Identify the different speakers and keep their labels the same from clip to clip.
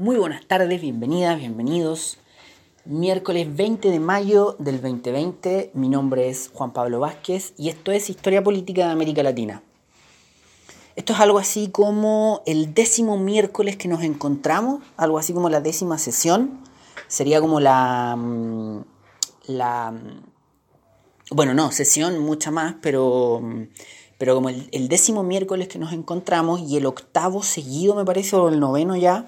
Speaker 1: Muy buenas tardes, bienvenidas, bienvenidos. Miércoles 20 de mayo del 2020, mi nombre es Juan Pablo Vázquez y esto es Historia Política de América Latina. Esto es algo así como el décimo miércoles que nos encontramos, algo así como la décima sesión. Sería como la... Mm, la mm, bueno, no, sesión mucha más, pero, mm, pero como el, el décimo miércoles que nos encontramos y el octavo seguido, me parece, o el noveno ya,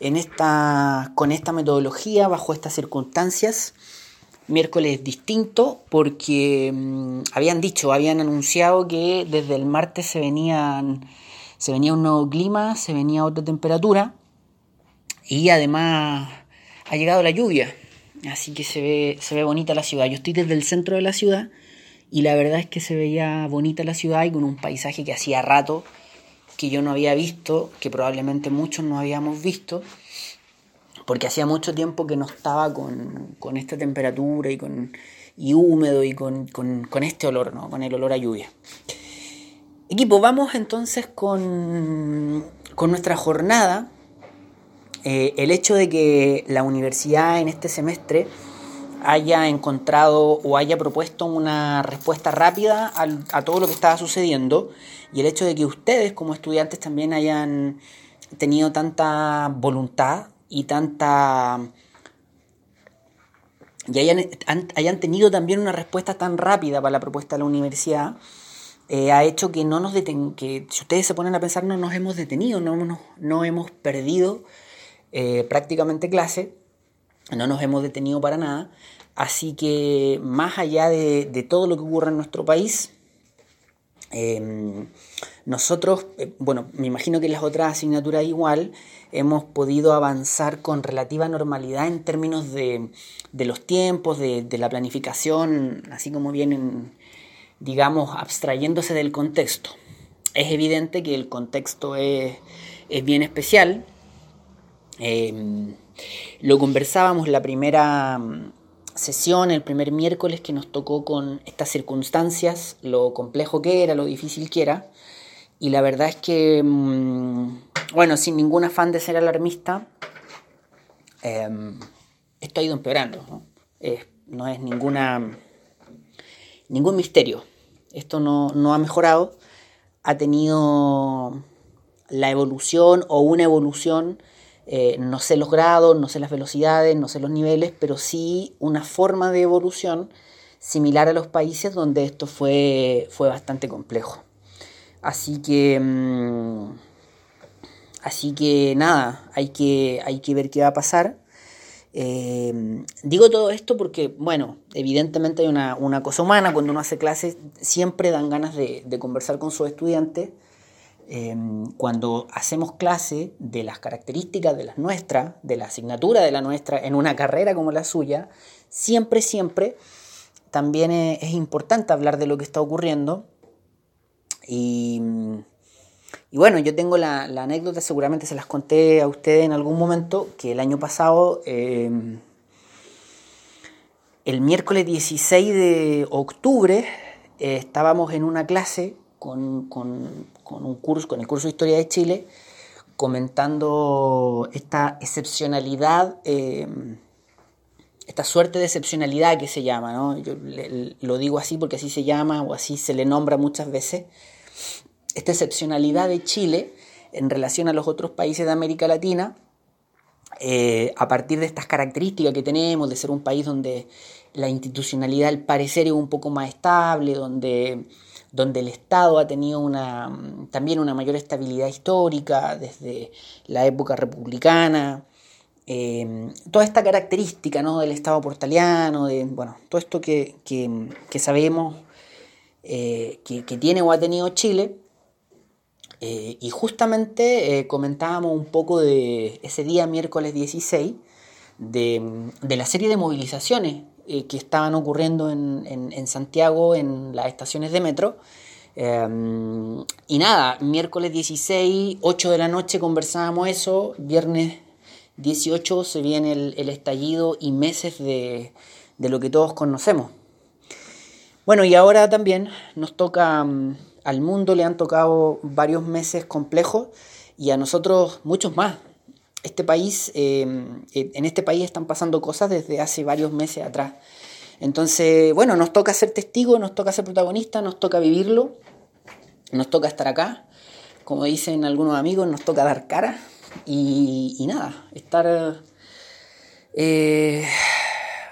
Speaker 1: en esta, con esta metodología, bajo estas circunstancias. Miércoles distinto porque mm, habían dicho, habían anunciado que desde el martes se, venían, se venía un nuevo clima, se venía otra temperatura y además ha llegado la lluvia. Así que se ve, se ve bonita la ciudad. Yo estoy desde el centro de la ciudad y la verdad es que se veía bonita la ciudad y con un paisaje que hacía rato que yo no había visto, que probablemente muchos no habíamos visto, porque hacía mucho tiempo que no estaba con, con esta temperatura y, con, y húmedo y con, con, con, este olor, ¿no? con el olor a lluvia. Equipo, vamos entonces con, con nuestra jornada. Eh, el hecho de que la universidad en este semestre haya encontrado o haya propuesto una respuesta rápida a, a todo lo que estaba sucediendo y el hecho de que ustedes como estudiantes también hayan tenido tanta voluntad y tanta y hayan, hayan tenido también una respuesta tan rápida para la propuesta de la universidad eh, ha hecho que no nos deten que si ustedes se ponen a pensar no nos hemos detenido no, no, no hemos perdido eh, prácticamente clase no nos hemos detenido para nada así que más allá de, todo lo que ocurre en nuestro país Em, nosotros, eh, bueno, me imagino que las otras asignaturas igual, hemos podido avanzar con relativa normalidad en términos de, los tiempos, de, la planificación, así como vienen, digamos, abstrayéndose del contexto. Es evidente que el contexto es, bien especial. Eh, lo conversábamos la primera sesión, el primer miércoles que nos tocó con estas circunstancias, lo complejo que era, lo difícil que era. Y la verdad es que, mm, bueno, sin ningún afán de ser alarmista, eh, esto ha ido empeorando. ¿no? no es ninguna, ningún misterio. Esto no, no ha mejorado. Ha tenido la evolución o una evolución eh, no sé los grados, no sé las velocidades, no sé los niveles, pero sí una forma de evolución similar a los países donde esto fue, fue bastante complejo. Así que, mmm, así que nada, hay que, hay que ver qué va a pasar. Eh, digo todo esto porque, bueno, evidentemente hay una, una, cosa humana, cuando uno hace clases siempre dan ganas de conversar con sus estudiantes Em, cuando hacemos clase de las características de las nuestras, de la asignatura de la nuestra en una carrera como la suya, siempre, siempre también es, importante hablar de lo que está ocurriendo. Y, bueno, yo tengo la, anécdota, seguramente se las conté a ustedes en algún momento, que el año pasado, eh, el miércoles 16 de octubre, eh, estábamos en una clase con, con, con, un curso, con el curso de Historia de Chile, comentando esta excepcionalidad, eh, esta suerte de excepcionalidad que se llama, ¿no? Yo le, lo digo así porque así se llama o así se le nombra muchas veces, esta excepcionalidad de Chile en relación a los otros países de América Latina, eh, a partir de estas características que tenemos, de ser un país donde la institucionalidad al parecer es un poco más estable, donde donde el Estado ha tenido una, también una mayor estabilidad histórica desde la época republicana. Eh, toda esta característica ¿no? del Estado portaliano, de, bueno, todo esto que, que, sabemos eh, que, tiene o ha tenido Chile. Eh, y justamente comentábamos un poco de ese día, miércoles 16, de, de la serie de movilizaciones eh, que estaban ocurriendo en, en, Santiago en las estaciones de metro. Eh, y nada, miércoles 16, 8 de la noche conversábamos eso, viernes 18 se viene el, el estallido y meses de, de, lo que todos conocemos. Bueno, y ahora también nos toca, um, al mundo le han tocado varios meses complejos y a nosotros muchos más. Este país, en este país están pasando cosas desde hace varios meses atrás. Entonces, bueno, nos toca ser testigos, nos toca ser protagonistas, nos toca vivirlo, nos toca estar acá. Como dicen algunos amigos, nos toca dar cara y, nada, estar eh,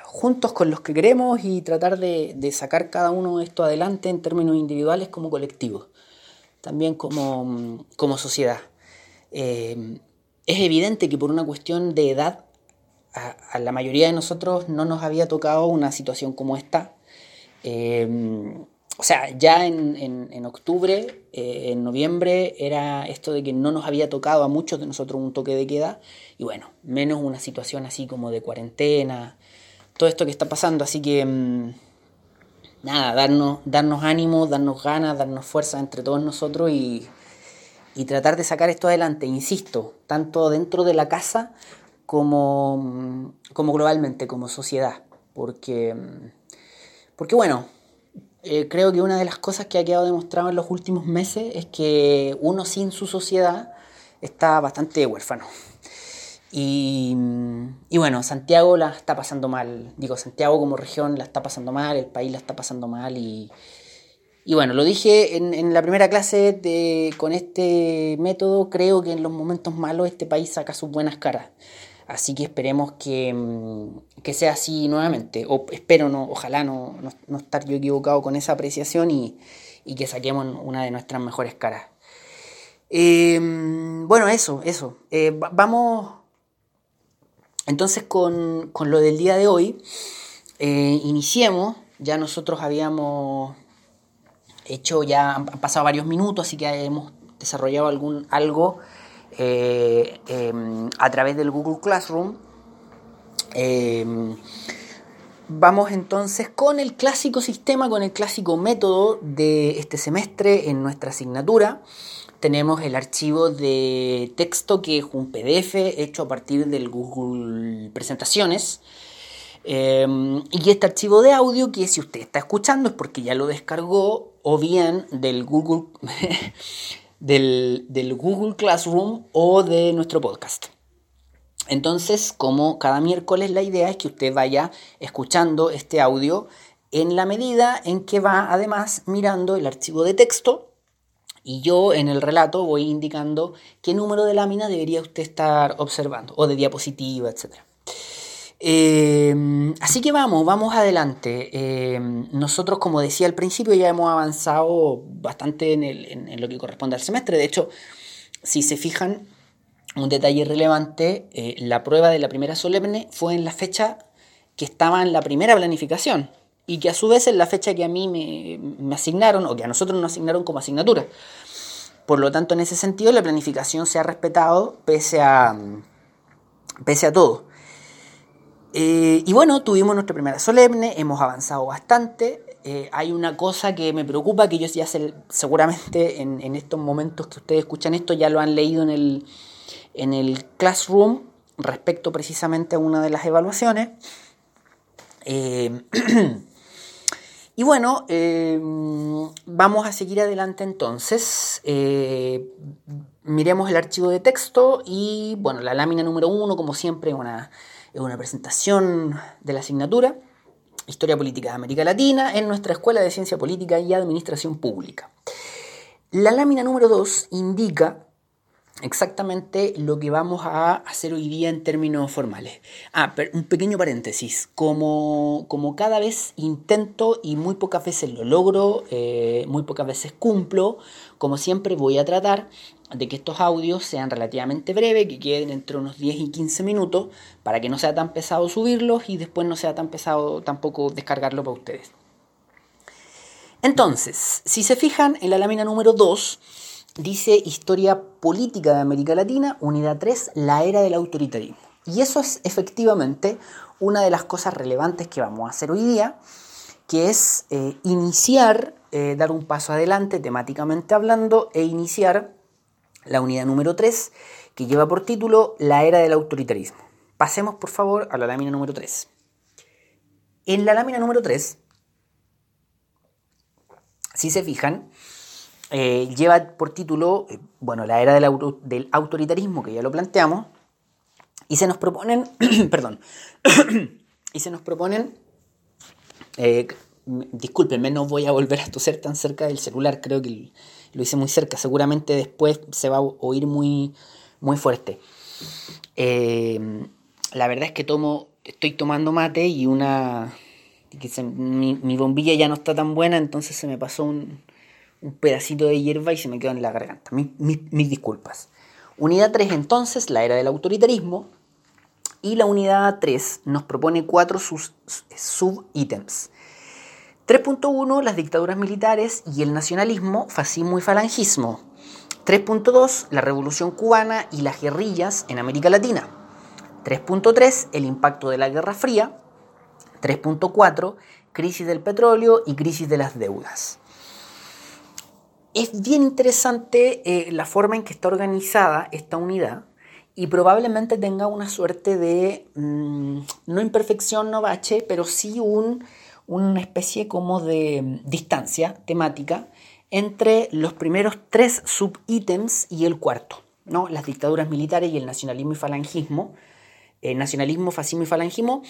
Speaker 1: juntos con los que queremos y tratar de, sacar cada uno esto adelante en términos individuales como colectivos, también como, sociedad. Eh, es evidente que por una cuestión de edad a, la mayoría de nosotros no nos había tocado una situación como esta. Eh, o sea, ya en, octubre, eh, en noviembre, era esto de que no nos había tocado a muchos de nosotros un toque de queda, y bueno, menos una situación así como de cuarentena, todo esto que está pasando, así que mm, nada, darnos, darnos ánimo, darnos ganas, darnos fuerza entre todos nosotros y, y tratar de sacar esto adelante, insisto, tanto dentro de la casa como, como globalmente, como sociedad. Porque, porque bueno, eh, creo que una de las cosas que ha quedado demostrado en los últimos meses es que uno sin su sociedad está bastante huérfano. Y, y, bueno, Santiago la está pasando mal. Digo, Santiago como región la está pasando mal, el país la está pasando mal. Y bueno, lo dije en, en la primera clase de, con este método, creo que en los momentos malos este país saca sus buenas caras. Así que esperemos mm, que, sea así nuevamente. O espero, no, ojalá no, no, estar yo equivocado con esa apreciación y, que saquemos una de nuestras mejores caras. Eh, bueno, eso, eso. Eh, vamos entonces con, lo del día de hoy. Eh, iniciemos. Ya nosotros habíamos hecho, ya han pasado varios minutos, así que hemos desarrollado algún, algo eh, em, a través del Google Classroom. Em, vamos entonces con el clásico sistema, con el clásico método de este semestre en nuestra asignatura. Tenemos el archivo de texto que es un PDF hecho a partir del Google Presentaciones. Em, y este archivo de audio que si usted está escuchando es porque ya lo descargó o bien del Google del, Google Classroom o de nuestro podcast. Entonces, como cada miércoles, la idea es que usted vaya escuchando este audio en la medida en que va además mirando el archivo de texto y yo en el relato voy indicando qué número de lámina debería usted estar observando o de diapositiva, etcétera. Em, así que vamos, vamos adelante. Em, nosotros, como decía al principio, ya hemos avanzado bastante en, lo que corresponde al semestre. De hecho, si se fijan, un detalle relevante, eh, la prueba de la primera solemne fue en la fecha que estaba en la primera planificación y que a su vez es la fecha que a mí me, me asignaron o que a nosotros nos asignaron como asignatura. Por lo tanto, en ese sentido, la planificación se ha respetado pese a, pese a todo. Eh, y bueno, tuvimos nuestra primera solemne, hemos avanzado bastante. Eh, hay una cosa que me preocupa, que ellos ya seguramente en, estos momentos que ustedes escuchan esto ya lo han leído en el, en el Classroom respecto precisamente a una de las evaluaciones. Eh, y bueno, vamos a seguir adelante entonces. miremos el archivo de texto y bueno, la lámina número uno, como siempre, una es una presentación de la asignatura Historia Política de América Latina en nuestra Escuela de Ciencia Política y Administración Pública. La lámina número 2 indica exactamente lo que vamos a hacer hoy día en términos formales. Ah, pero un pequeño paréntesis. Como, como cada vez intento y muy pocas veces lo logro, eh, muy pocas veces cumplo, como siempre voy a tratar de que estos audios sean relativamente breves, que queden entre unos 10 y 15 minutos, para que no sea tan pesado subirlos y después no sea tan pesado tampoco descargarlo para ustedes. Entonces, si se fijan en la lámina número 2, dice Historia Política de América Latina, unidad 3, la era del autoritarismo. Y eso es efectivamente una de las cosas relevantes que vamos a hacer hoy día, que es eh, iniciar, eh, dar un paso adelante temáticamente hablando e iniciar la unidad número 3, que lleva por título La era del autoritarismo. Pasemos por favor a la lámina número 3. En la lámina número 3, si se fijan, eh, lleva por título, eh, bueno, la era del, autoritarismo, que ya lo planteamos, Y se nos proponen, perdón, y se nos proponen, eh, discúlpenme, no voy a volver a toser tan cerca del celular, creo que lo hice muy cerca, seguramente después se va a oír muy, muy fuerte. Eh, la verdad es que tomo, estoy tomando mate y una... mi, bombilla ya no está tan buena, entonces se me pasó un, pedacito de hierba y se me quedó en la garganta. mis disculpas. Unidad 3 entonces, la era del autoritarismo. Y la unidad 3 nos propone cuatro sub-ítems. 3.1, las dictaduras militares y el nacionalismo, fascismo y falangismo. 3.2, la revolución cubana y las guerrillas en América Latina. 3.3, el impacto de la Guerra Fría. 3.4, crisis del petróleo y crisis de las deudas. Es bien interesante eh, la forma en que está organizada esta unidad y probablemente tenga una suerte de, mm, no imperfección, no bache, pero sí un, una especie como de mm, distancia temática entre los primeros tres subítems y el cuarto, ¿no? las dictaduras militares y el nacionalismo y falangismo, eh, nacionalismo, fascismo y falangismo,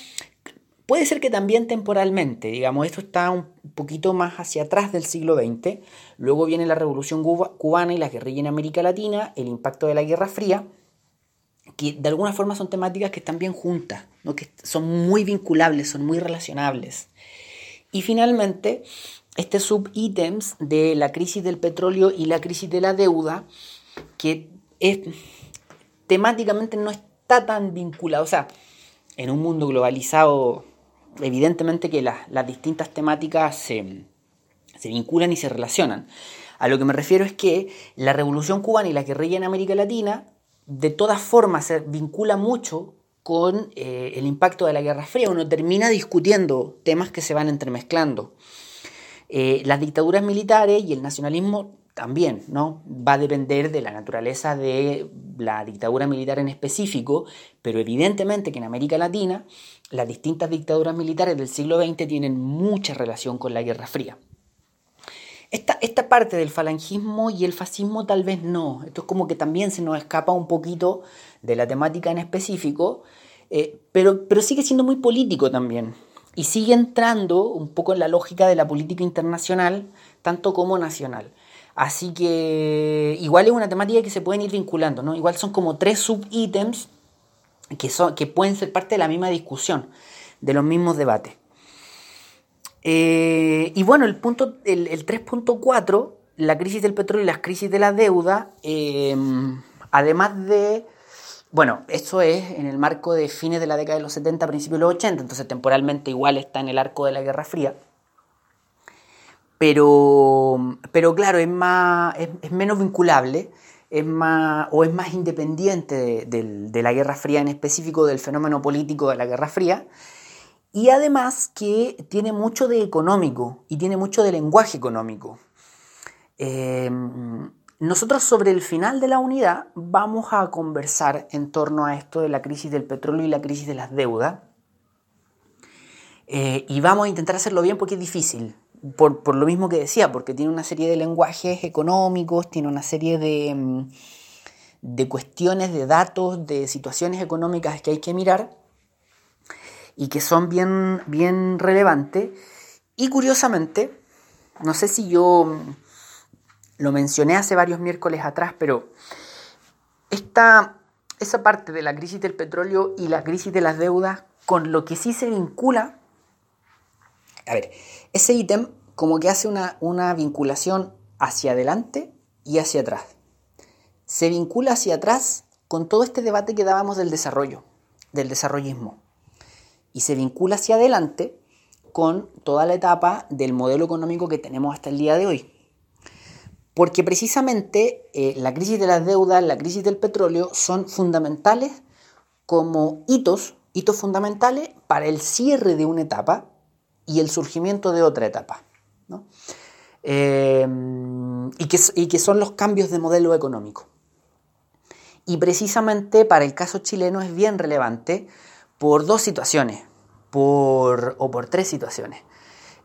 Speaker 1: puede ser que también temporalmente, digamos, esto está un poquito más hacia atrás del siglo XX, luego viene la revolución cubana y la guerrilla en América Latina, el impacto de la Guerra Fría, que de alguna forma son temáticas que están bien juntas, que son muy vinculables, son muy relacionables. Y finalmente, este subítems de la crisis del petróleo y la crisis de la deuda, que es, temáticamente no está tan vinculado. O sea, en un mundo globalizado, evidentemente que las distintas temáticas se, se vinculan y se relacionan. A lo que me refiero es que la revolución cubana y la guerrilla en América Latina de todas formas se vincula mucho con eh, el impacto de la Guerra Fría. Uno termina discutiendo temas que se van entremezclando. Eh, las dictaduras militares y el nacionalismo también, ¿no? Va a depender de la naturaleza de la dictadura militar en específico, pero evidentemente que en América Latina las distintas dictaduras militares del siglo XX tienen mucha relación con la Guerra Fría. Esta, esta parte del falangismo y el fascismo tal vez no. Esto es como que también se nos escapa un poquito de la temática en específico, eh, pero, pero sigue siendo muy político también. Y sigue entrando un poco en la lógica de la política internacional, tanto como nacional. Así que igual es una temática que se pueden ir vinculando, ¿no? Igual son como tres subítems que, que pueden ser parte de la misma discusión, de los mismos debates. Eh, y bueno, el punto, el, 3.4, la crisis del petróleo y las crisis de la deuda, em, además de, bueno, eso es en el marco de fines de la década de los 70, principios de los 80, entonces temporalmente igual está en el arco de la Guerra Fría. Pero, pero claro, es, más, es, menos vinculable es más, o es más independiente de, la Guerra Fría en específico, del fenómeno político de la Guerra Fría, y además que tiene mucho de económico y tiene mucho de lenguaje económico. Eh, nosotros sobre el final de la unidad vamos a conversar en torno a esto de la crisis del petróleo y la crisis de las deudas. Eh, y vamos a intentar hacerlo bien porque es difícil por, lo mismo que decía, porque tiene una serie de lenguajes económicos, tiene una serie de, mm, de cuestiones, de datos, de situaciones económicas que hay que mirar y que son bien, bien relevantes. Y curiosamente, no sé si yo mm, lo mencioné hace varios miércoles atrás, pero esta, esa parte de la crisis del petróleo y la crisis de las deudas, con lo que sí se vincula, a ver, ese ítem como que hace una, una vinculación hacia adelante y hacia atrás. Se vincula hacia atrás con todo este debate que dábamos del desarrollo, del desarrollismo. Y se vincula hacia adelante con toda la etapa del modelo económico que tenemos hasta el día de hoy. Porque precisamente eh, la crisis de las deudas, la crisis del petróleo son fundamentales como hitos, hitos fundamentales para el cierre de una etapa y el surgimiento de otra etapa. Eh, y, que, y que son los cambios de modelo económico. Y precisamente para el caso chileno es bien relevante por dos situaciones, por, o por tres situaciones.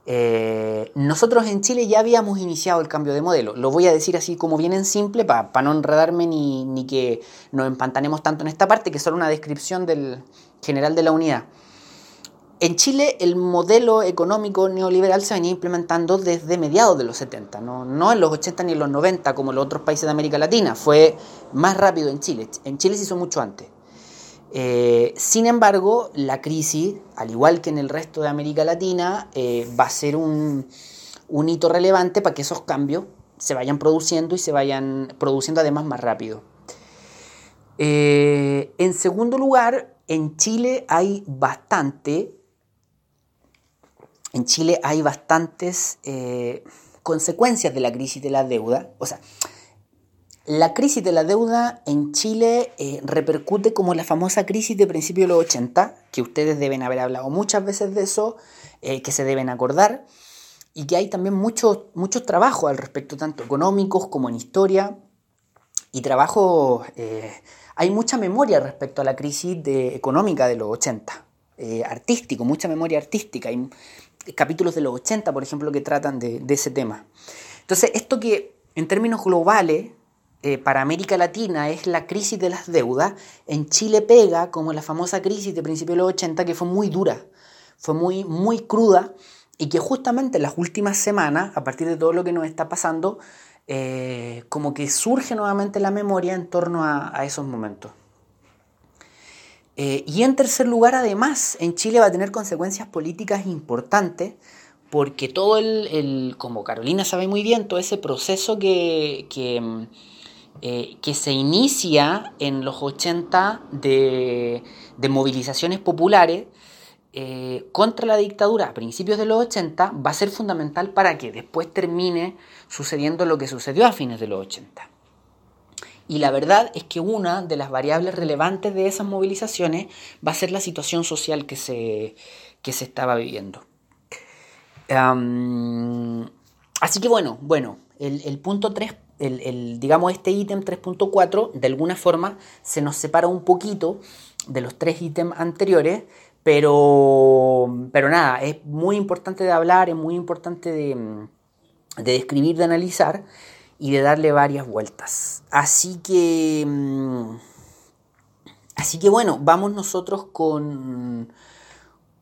Speaker 1: Eh, nosotros en Chile ya habíamos iniciado el cambio de modelo. Lo voy a decir así como bien en simple para no enredarme ni, que nos empantanemos tanto en esta parte, que es solo una descripción del general de la unidad. En Chile el modelo económico neoliberal se venía implementando desde mediados de los 70, no, no en los 80 ni en los 90 como en los otros países de América Latina, fue más rápido en Chile. En Chile se hizo mucho antes. Eh, sin embargo, la crisis, al igual que en el resto de América Latina, eh, va a ser un, hito relevante para que esos cambios se vayan produciendo y se vayan produciendo además más rápido. Eh, en segundo lugar, en Chile hay bastante en Chile hay bastantes consecuencias de la crisis de la deuda. O sea, la crisis de la deuda en Chile eh, repercute como la famosa crisis de principios de los 80, que ustedes deben haber hablado muchas veces de eso, eh, que se deben acordar, y que hay también muchos mucho trabajos al respecto, tanto económicos como en historia, y trabajo, hay mucha memoria respecto a la crisis de, económica de los 80, artístico, mucha memoria artística capítulos de los 80, por ejemplo, que tratan de, ese tema. Entonces, esto que en términos globales eh, para América Latina es la crisis de las deudas, en Chile pega como la famosa crisis de principios de los 80 que fue muy dura, fue muy, muy cruda y que justamente en las últimas semanas, a partir de todo lo que nos está pasando, eh, como que surge nuevamente la memoria en torno a esos momentos. Eh, y en tercer lugar, además, en Chile va a tener consecuencias políticas importantes porque todo el, como Carolina sabe muy bien, todo ese proceso que, que, eh, se inicia en los 80 de, movilizaciones populares eh, contra la dictadura a principios de los 80 va a ser fundamental para que después termine sucediendo lo que sucedió a fines de los 80. Y la verdad es que una de las variables relevantes de esas movilizaciones va a ser la situación social que se, se estaba viviendo. así que bueno, bueno, el, punto 3, el, digamos este ítem 3.4, de alguna forma se nos separa un poquito de los tres ítems anteriores, pero, pero nada, es muy importante de hablar, es muy importante de, de describir, de analizar y de darle varias vueltas. Así que... Mm, así que bueno, vamos nosotros con...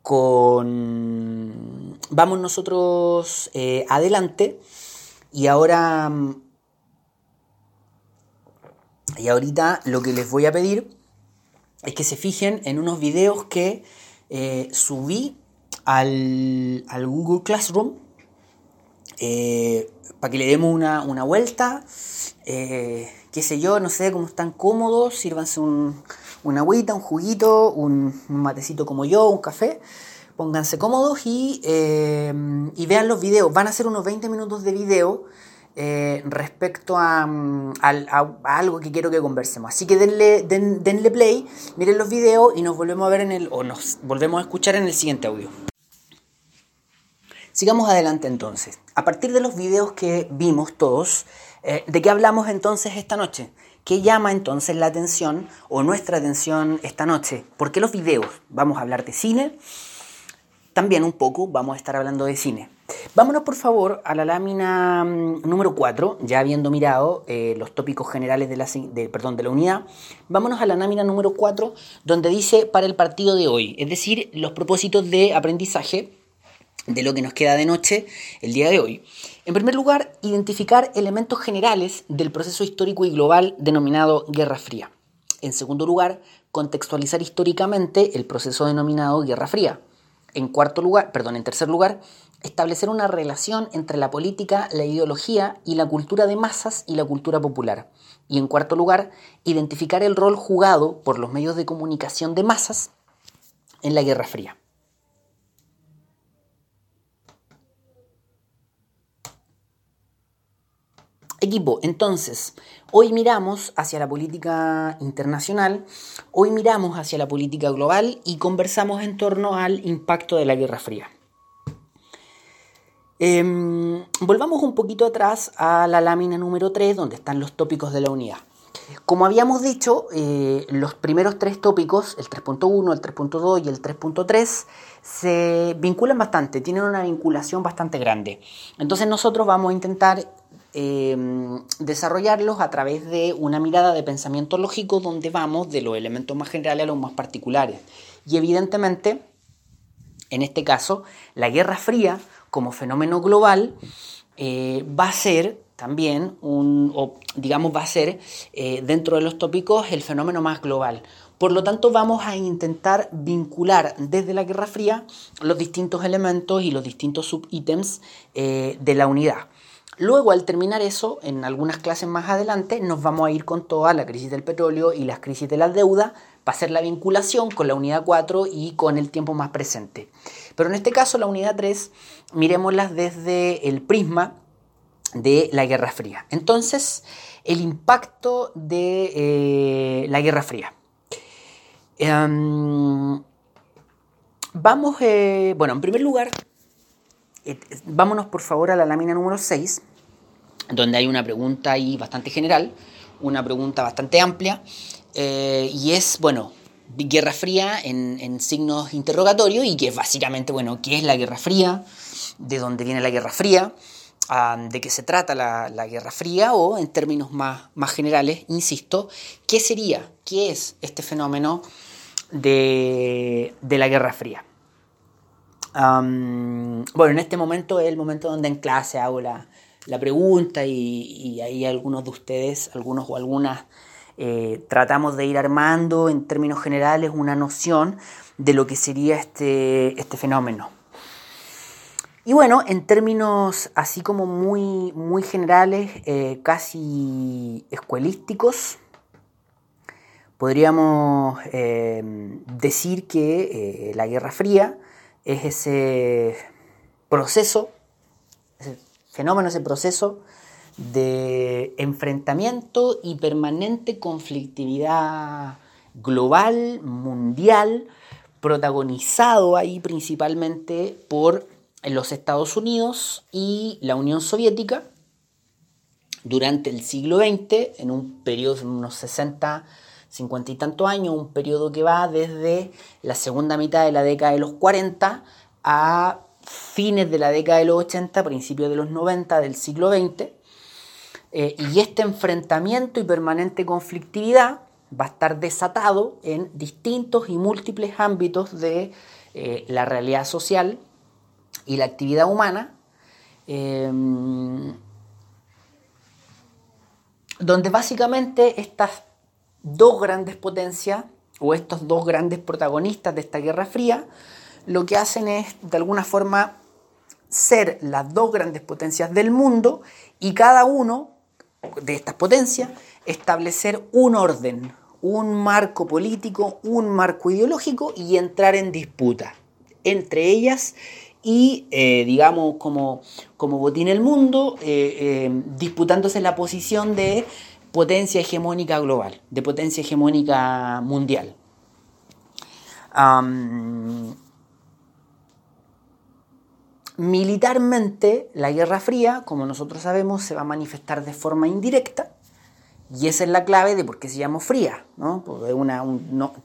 Speaker 1: con vamos nosotros eh, adelante y ahora... Y ahorita lo que les voy a pedir es que se fijen en unos videos que eh, subí al, al Google Classroom. Eh, para que le demos una, vuelta. Eh, qué sé yo, no sé cómo están cómodos, sírvanse un, una agüita, un juguito, un, matecito como yo, un café. Pónganse cómodos y, y, vean los videos. Van a ser unos 20 minutos de video eh, respecto a, algo que quiero que conversemos. Así que denle, denle play, miren los videos y nos volvemos a ver en el, o nos volvemos a escuchar en el siguiente audio. Sigamos adelante entonces. A partir de los videos que vimos todos, eh, ¿de qué hablamos entonces esta noche? ¿Qué llama entonces la atención o nuestra atención esta noche? ¿Por qué los videos? Vamos a hablar de cine. También un poco vamos a estar hablando de cine. Vámonos por favor a la lámina mm, número 4, ya habiendo mirado eh, los tópicos generales de la, perdón, de la unidad. Vámonos a la lámina número 4, donde dice para el partido de hoy, es decir, los propósitos de aprendizaje de lo que nos queda de noche el día de hoy. En primer lugar, identificar elementos generales del proceso histórico y global denominado Guerra Fría. En segundo lugar, contextualizar históricamente el proceso denominado Guerra Fría. En cuarto lugar, perdón, en tercer lugar, establecer una relación entre la política, la ideología y la cultura de masas y la cultura popular. Y en cuarto lugar, identificar el rol jugado por los medios de comunicación de masas en la Guerra Fría. Equipo, entonces, hoy miramos hacia la política internacional, hoy miramos hacia la política global y conversamos en torno al impacto de la Guerra Fría. Em, volvamos un poquito atrás a la lámina número 3, donde están los tópicos de la unidad. Como habíamos dicho, eh, los primeros tres tópicos, el 3.1, el 3.2 y el 3.3, se vinculan bastante, tienen una vinculación bastante grande. Entonces nosotros vamos a intentar em, desarrollarlos a través de una mirada de pensamiento lógico donde vamos de los elementos más generales a los más particulares. Y evidentemente, en este caso, la Guerra Fría como fenómeno global eh, va a ser también o digamos va a ser eh, dentro de los tópicos el fenómeno más global. Por lo tanto, vamos a intentar vincular desde la Guerra Fría los distintos elementos y los distintos subítems eh, de la unidad. Luego, al terminar eso, en algunas clases más adelante, nos vamos a ir con toda la crisis del petróleo y las crisis de la deuda para hacer la vinculación con la unidad 4 y con el tiempo más presente. Pero en este caso, la unidad 3, miremoslas desde el prisma de la Guerra Fría. Entonces, el impacto de eh, la Guerra Fría. Em, vamos, eh, bueno, en primer lugar, vámonos por favor a la lámina número 6, donde hay una pregunta ahí bastante general, una pregunta bastante amplia, y es, bueno, Guerra Fría en, signos interrogatorios, y que es básicamente, bueno, ¿qué es la Guerra Fría? ¿De dónde viene la Guerra Fría? de qué se trata la, Guerra Fría o, en términos más, más generales, insisto, ¿qué sería, qué es este fenómeno de, la Guerra Fría? Bueno, en este momento es el momento donde en clase hago la, pregunta y, ahí algunos de ustedes, algunos o algunas, eh, tratamos de ir armando en términos generales una noción de lo que sería este, este fenómeno. Y bueno, en términos así como muy, muy generales, eh, casi escuelísticos, podríamos eh, decir que la Guerra Fría es ese proceso, ese fenómeno, ese proceso de enfrentamiento y permanente conflictividad global, mundial, protagonizado ahí principalmente por los Estados Unidos y la Unión Soviética durante el siglo XX, en un periodo de unos 60, 50 y tantos años, un periodo que va desde la segunda mitad de la década de los 40 a fines de la década de los 80, principios de los 90 del siglo XX. Eh, y este enfrentamiento y permanente conflictividad va a estar desatado en distintos y múltiples ámbitos de eh, la realidad social y la actividad humana, em, donde básicamente estas dos grandes potencias o estos dos grandes protagonistas de esta Guerra Fría lo que hacen es de alguna forma ser las dos grandes potencias del mundo y cada uno de estas potencias establecer un orden, un marco político, un marco ideológico y entrar en disputa entre ellas y, eh, digamos, como, como botín el mundo, eh, eh, disputándose la posición de potencia hegemónica global, de potencia hegemónica mundial. militarmente, la Guerra Fría, como nosotros sabemos, se va a manifestar de forma indirecta, y esa es la clave de por qué se llama fría. ¿no?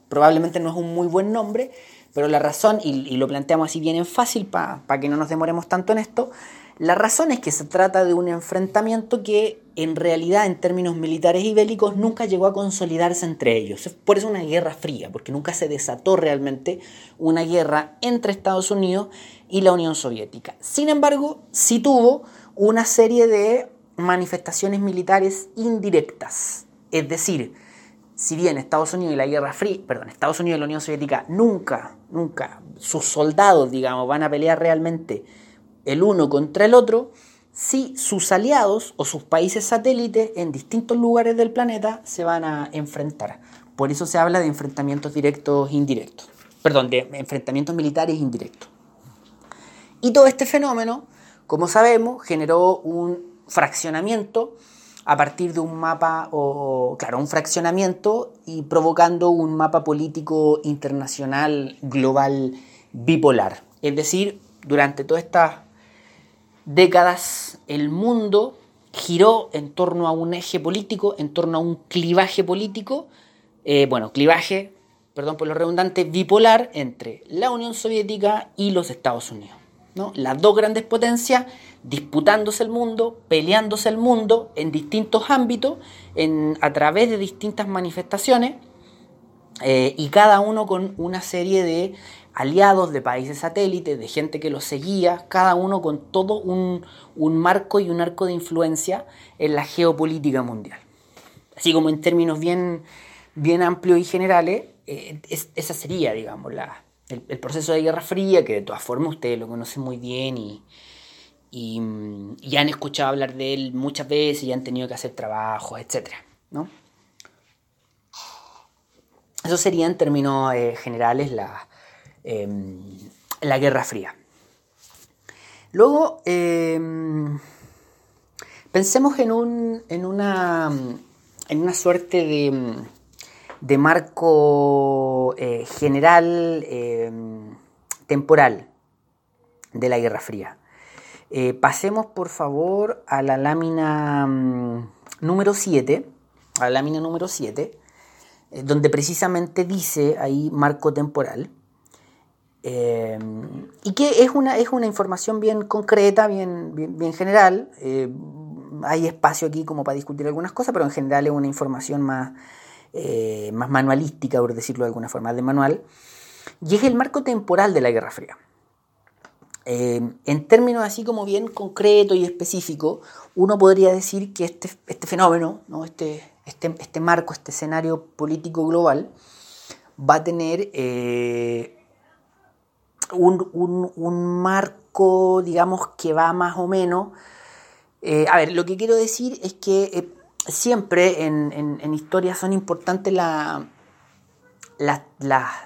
Speaker 1: Probablemente no es un muy buen nombre, pero la razón, y, lo planteamos así bien en fácil para que no nos demoremos tanto en esto, la razón es que se trata de un enfrentamiento que en realidad en términos militares y bélicos nunca llegó a consolidarse entre ellos. Por eso una guerra fría, porque nunca se desató realmente una guerra entre Estados Unidos y la Unión Soviética. Sin embargo, sí tuvo una serie de manifestaciones militares indirectas. Es decir, si bien Estados Unidos y la Guerra Fría, perdón, Estados Unidos y la Unión Soviética nunca, nunca, sus soldados, digamos, van a pelear realmente el uno contra el otro, sí sus aliados o sus países satélites en distintos lugares del planeta se van a enfrentar. Por eso se habla de enfrentamientos directos e indirectos. Perdón, de enfrentamientos militares indirectos. Y todo este fenómeno, como sabemos, generó un fraccionamiento a partir de un mapa, o claro, un fraccionamiento y provocando un mapa político internacional global bipolar. Es decir, durante todas estas décadas el mundo giró en torno a un eje político, en torno a un clivaje político, eh, bueno, clivaje, perdón por lo redundante, bipolar entre la Unión Soviética y los Estados Unidos. ¿no? Las dos grandes potencias disputándose el mundo, peleándose el mundo en distintos ámbitos, en, a través de distintas manifestaciones, eh, y cada uno con una serie de aliados de países satélites, de gente que los seguía, cada uno con todo un, marco y un arco de influencia en la geopolítica mundial. Así como en términos bien, bien amplios y generales, eh, esa sería, digamos, la, el, proceso de Guerra Fría, que de todas formas ustedes lo conocen muy bien y, y, han escuchado hablar de él muchas veces y han tenido que hacer trabajos, etc. ¿no? Eso sería en términos eh, generales la, Em, la Guerra Fría. Luego, em, pensemos en, un, en, una, en una suerte de, de marco eh, general em, temporal de la Guerra Fría. Eh, pasemos por favor a la lámina mm, número 7, a la lámina número 7, eh, donde precisamente dice ahí marco temporal. Eh, y que es una, es una información bien concreta, bien, bien, general. Eh, hay espacio aquí como para discutir algunas cosas, pero en general es una información más, eh, más manualística, por decirlo de alguna forma, de manual. Y es el marco temporal de la Guerra Fría. en términos así como bien concreto y específico, uno podría decir que este, este fenómeno, ¿no? este, este, este marco, este escenario político global, va a tener un, marco, digamos, que va más o menos. Eh, a ver, lo que quiero decir es que eh, siempre en, en, historia son importantes la,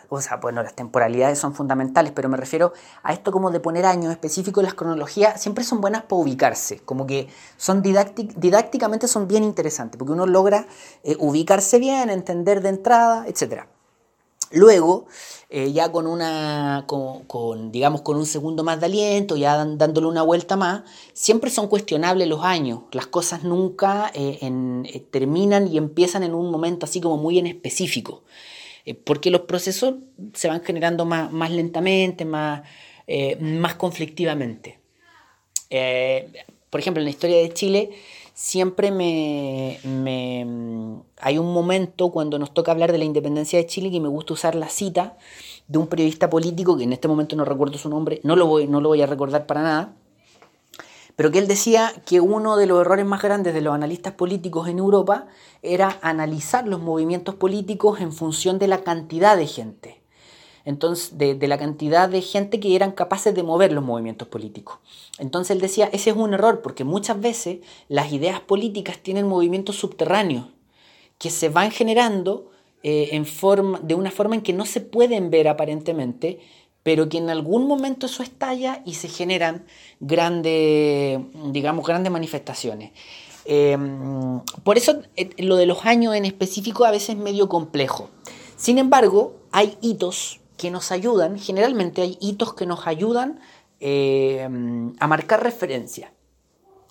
Speaker 1: o sea, bueno, las temporalidades son fundamentales, pero me refiero a esto como de poner años específicos, las cronologías siempre son buenas para ubicarse, como que son didácticamente son bien interesantes, porque uno logra eh, ubicarse bien, entender de entrada, etcétera. Luego, eh, ya con una, con, digamos, con un segundo más de aliento, ya dándole una vuelta más, siempre son cuestionables los años. Las cosas nunca eh, eh, terminan y empiezan en un momento así como muy en específico. porque los procesos se van generando más, más lentamente, más, más conflictivamente. por ejemplo, en la historia de Chile, siempre me, Hay un momento cuando nos toca hablar de la independencia de Chile que me gusta usar la cita de un periodista político, que en este momento no recuerdo su nombre, no lo voy, no lo voy a recordar para nada, pero que él decía que uno de los errores más grandes de los analistas políticos en Europa era analizar los movimientos políticos en función de la cantidad de gente entonces, de, la cantidad de gente que eran capaces de mover los movimientos políticos. Entonces él decía, ese es un error, porque muchas veces las ideas políticas tienen movimientos subterráneos que se van generando eh, de una forma en que no se pueden ver aparentemente, pero que en algún momento eso estalla y se generan grandes, digamos, grandes manifestaciones. Em, por eso eh, lo de los años en específico a veces es medio complejo. Sin embargo, hay hitos que nos ayudan, generalmente hay hitos que nos ayudan eh, a marcar referencia.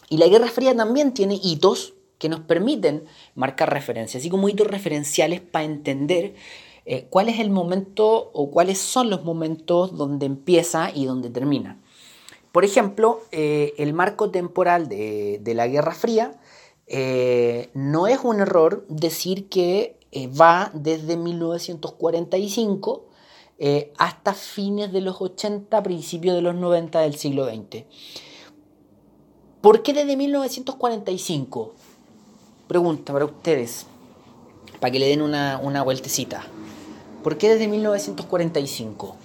Speaker 1: Y la Guerra Fría también tiene hitos que nos permiten marcar referencia, así como hitos referenciales para entender eh, cuál es el momento o cuáles son los momentos donde empieza y donde termina. Por ejemplo, eh, el marco temporal de, de la Guerra Fría no es un error decir que va desde 1945 eh, hasta fines de los 80, principios de los 90 del siglo XX. ¿Por qué desde 1945? Pregunta para ustedes, para que le den una, una vueltecita. ¿Por qué desde 1945?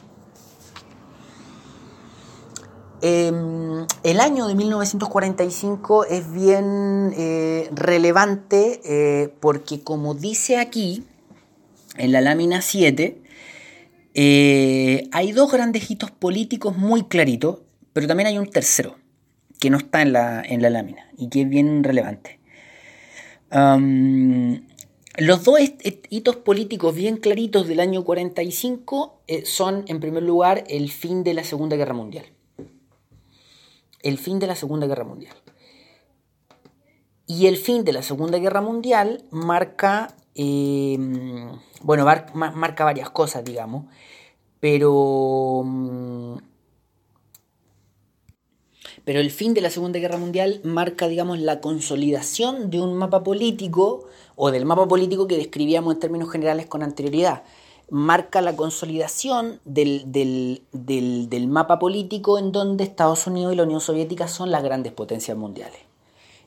Speaker 1: Em, el año de 1945 es bien eh, relevante eh, porque como dice aquí, en la lámina 7, eh, hay dos grandes hitos políticos muy claritos, pero también hay un tercero que no está en la, en la lámina y que es bien relevante. los dos hitos políticos bien claritos del año 45 eh, son, en primer lugar, el fin de la Segunda Guerra Mundial. El fin de la Segunda Guerra Mundial. Y el fin de la Segunda Guerra Mundial marca, eh, bueno, marca varias cosas, digamos, pero, mm, pero el fin de la Segunda Guerra Mundial marca, digamos, la consolidación de un mapa político o del mapa político que describíamos en términos generales con anterioridad marca la consolidación del, del, mapa político en donde Estados Unidos y la Unión Soviética son las grandes potencias mundiales.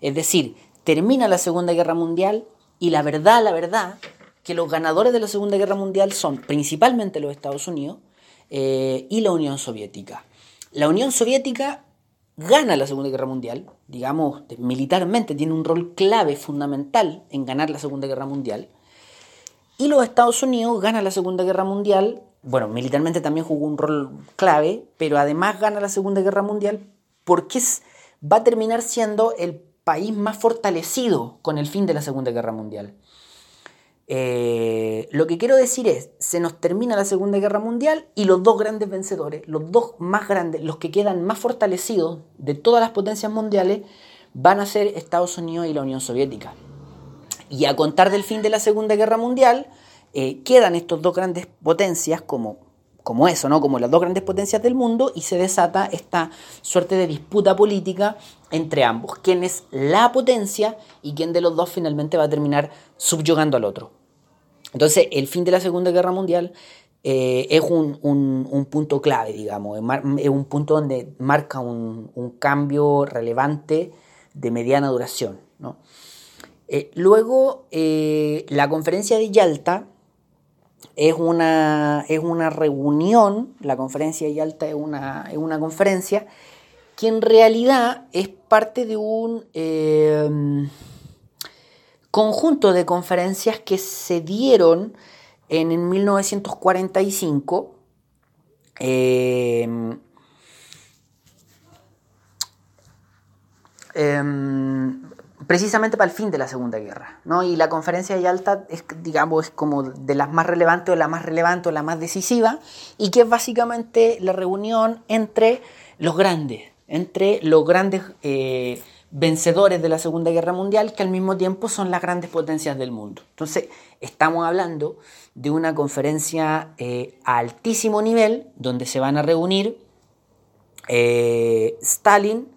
Speaker 1: Es decir, termina la Segunda Guerra Mundial y la verdad, la verdad, que los ganadores de la Segunda Guerra Mundial son principalmente los Estados Unidos eh, y la Unión Soviética. La Unión Soviética gana la Segunda Guerra Mundial, digamos, militarmente tiene un rol clave, fundamental en ganar la Segunda Guerra Mundial, y los Estados Unidos gana la Segunda Guerra Mundial, bueno, militarmente también jugó un rol clave, pero además gana la Segunda Guerra Mundial porque va a terminar siendo el país más fortalecido con el fin de la Segunda Guerra Mundial. Eh, lo que quiero decir es, se nos termina la Segunda Guerra Mundial y los dos grandes vencedores, los dos más grandes, los que quedan más fortalecidos de todas las potencias mundiales, van a ser Estados Unidos y la Unión Soviética. Y a contar del fin de la Segunda Guerra Mundial, eh, quedan estos dos grandes potencias como, como eso, ¿no? como las dos grandes potencias del mundo, y se desata esta suerte de disputa política entre ambos. ¿Quién es la potencia y quién de los dos finalmente va a terminar subyugando al otro? Entonces, el fin de la Segunda Guerra Mundial eh, es un, punto clave, digamos, es un punto donde marca un, cambio relevante de mediana duración. ¿no? Eh, luego, eh, la conferencia de Yalta es una, es una reunión, la conferencia de Yalta es una, es una conferencia que en realidad es parte de un eh, conjunto de conferencias que se dieron en, 1945 eh, precisamente para el fin de la Segunda Guerra. ¿no? Y la conferencia de Yalta es, digamos, es como de las más relevantes o la más relevante o la más decisiva, y que es básicamente la reunión entre los grandes, entre los grandes eh, vencedores de la Segunda Guerra Mundial, que al mismo tiempo son las grandes potencias del mundo. Entonces, estamos hablando de una conferencia eh, a altísimo nivel, donde se van a reunir eh, Stalin,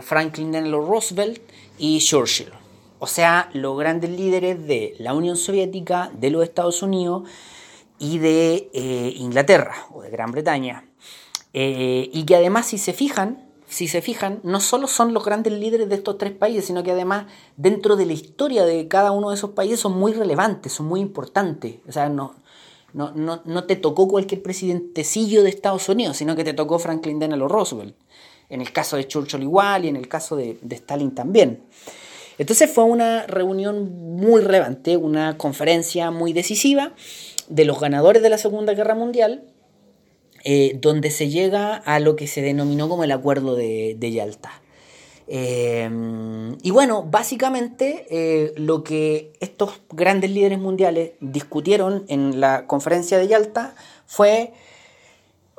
Speaker 1: Franklin Delano Roosevelt, y Churchill. O sea, los grandes líderes de la Unión Soviética, de los Estados Unidos y de eh, Inglaterra o de Gran Bretaña. Eh, y que además, si se fijan, si se fijan, no solo son los grandes líderes de estos tres países, sino que además dentro de la historia de cada uno de esos países son muy relevantes, son muy importantes. O sea, no, no, no, te tocó cualquier presidentecillo de Estados Unidos, sino que te tocó Franklin Delano Roosevelt en el caso de Churchill igual y en el caso de, Stalin también. Entonces fue una reunión muy relevante, una conferencia muy decisiva de los ganadores de la Segunda Guerra Mundial, eh, donde se llega a lo que se denominó como el Acuerdo de, Yalta. Eh, y bueno, básicamente eh, lo que estos grandes líderes mundiales discutieron en la conferencia de Yalta fue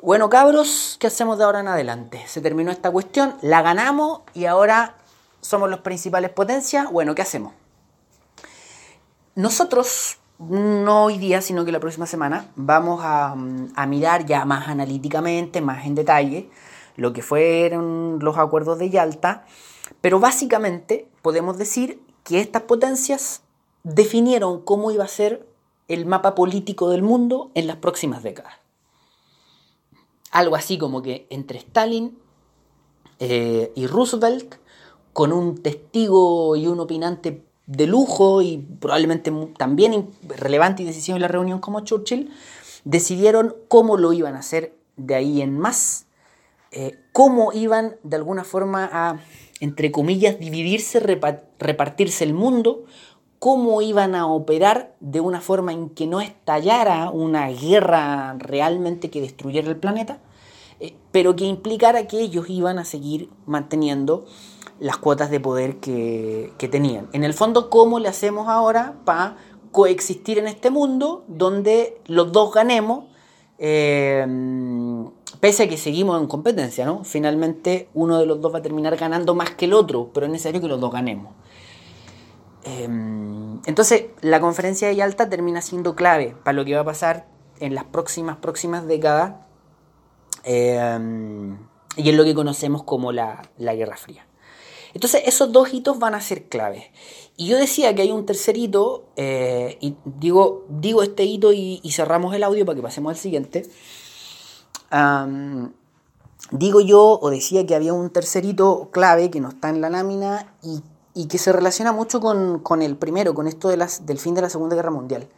Speaker 1: bueno, cabros, ¿qué hacemos de ahora en adelante? Se terminó esta cuestión, la ganamos y ahora somos los principales potencias. Bueno, ¿qué hacemos? Nosotros, no hoy día, sino que la próxima semana, vamos a, mirar ya más analíticamente, más en detalle, lo que fueron los acuerdos de Yalta, pero básicamente podemos decir que estas potencias definieron cómo iba a ser el mapa político del mundo en las próximas décadas algo así como que entre Stalin eh, y Roosevelt, con un testigo y un opinante de lujo y probablemente también relevante y decisivo en la reunión como Churchill, decidieron cómo lo iban a hacer de ahí en más, eh, cómo iban de alguna forma a, entre comillas, dividirse, repartirse el mundo, cómo iban a operar de una forma en que no estallara una guerra realmente que destruyera el planeta, eh, pero que implicara que ellos iban a seguir manteniendo las cuotas de poder que, tenían. En el fondo, ¿cómo le hacemos ahora para coexistir en este mundo donde los dos ganemos? Eh, pese a que seguimos en competencia, ¿no? Finalmente uno de los dos va a terminar ganando más que el otro, pero es necesario que los dos ganemos. Em, entonces, la conferencia de Yalta termina siendo clave para lo que va a pasar en las próximas, próximas décadas em, y en lo que conocemos como la, Guerra Fría. Entonces, esos dos hitos van a ser claves. Y yo decía que hay un tercer hito, eh, y digo, digo este hito y, cerramos el audio para que pasemos al siguiente. digo yo, o decía que había un tercer hito clave que no está en la lámina y y que se relaciona mucho con, el primero, con esto de las, del fin de la Segunda Guerra Mundial.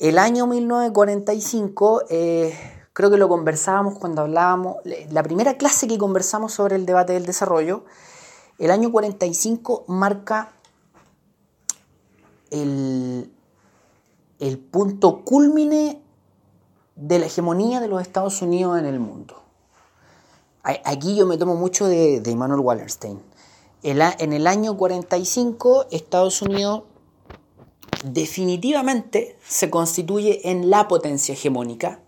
Speaker 1: El año 1945, eh, creo que lo conversábamos cuando hablábamos, la primera clase que conversamos sobre el debate del desarrollo, el año 45 marca el, el punto culmine de la hegemonía de los Estados Unidos en el mundo. Aquí yo me tomo mucho de, de Emmanuel Wallerstein en el año 45 Estados Unidos definitivamente se constituye en la potencia hegemónica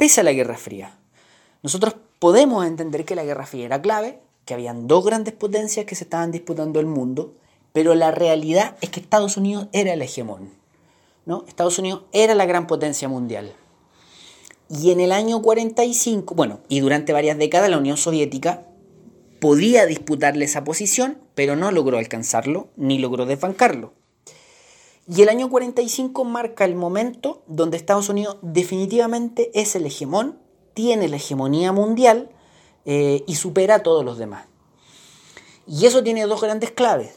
Speaker 1: pese a la Guerra Fría. Nosotros podemos entender que la Guerra Fría era clave, que habían dos grandes potencias que se estaban disputando el mundo, pero la realidad es que Estados Unidos era el hegemón. ¿no? Estados Unidos era la gran potencia mundial. Y en el año 45, bueno, y durante varias décadas la Unión Soviética podía disputarle esa posición, pero no logró alcanzarlo ni logró desbancarlo. Y el año 45 marca el momento donde Estados Unidos definitivamente es el hegemón, tiene la hegemonía mundial eh, y supera a todos los demás. Y eso tiene dos grandes claves.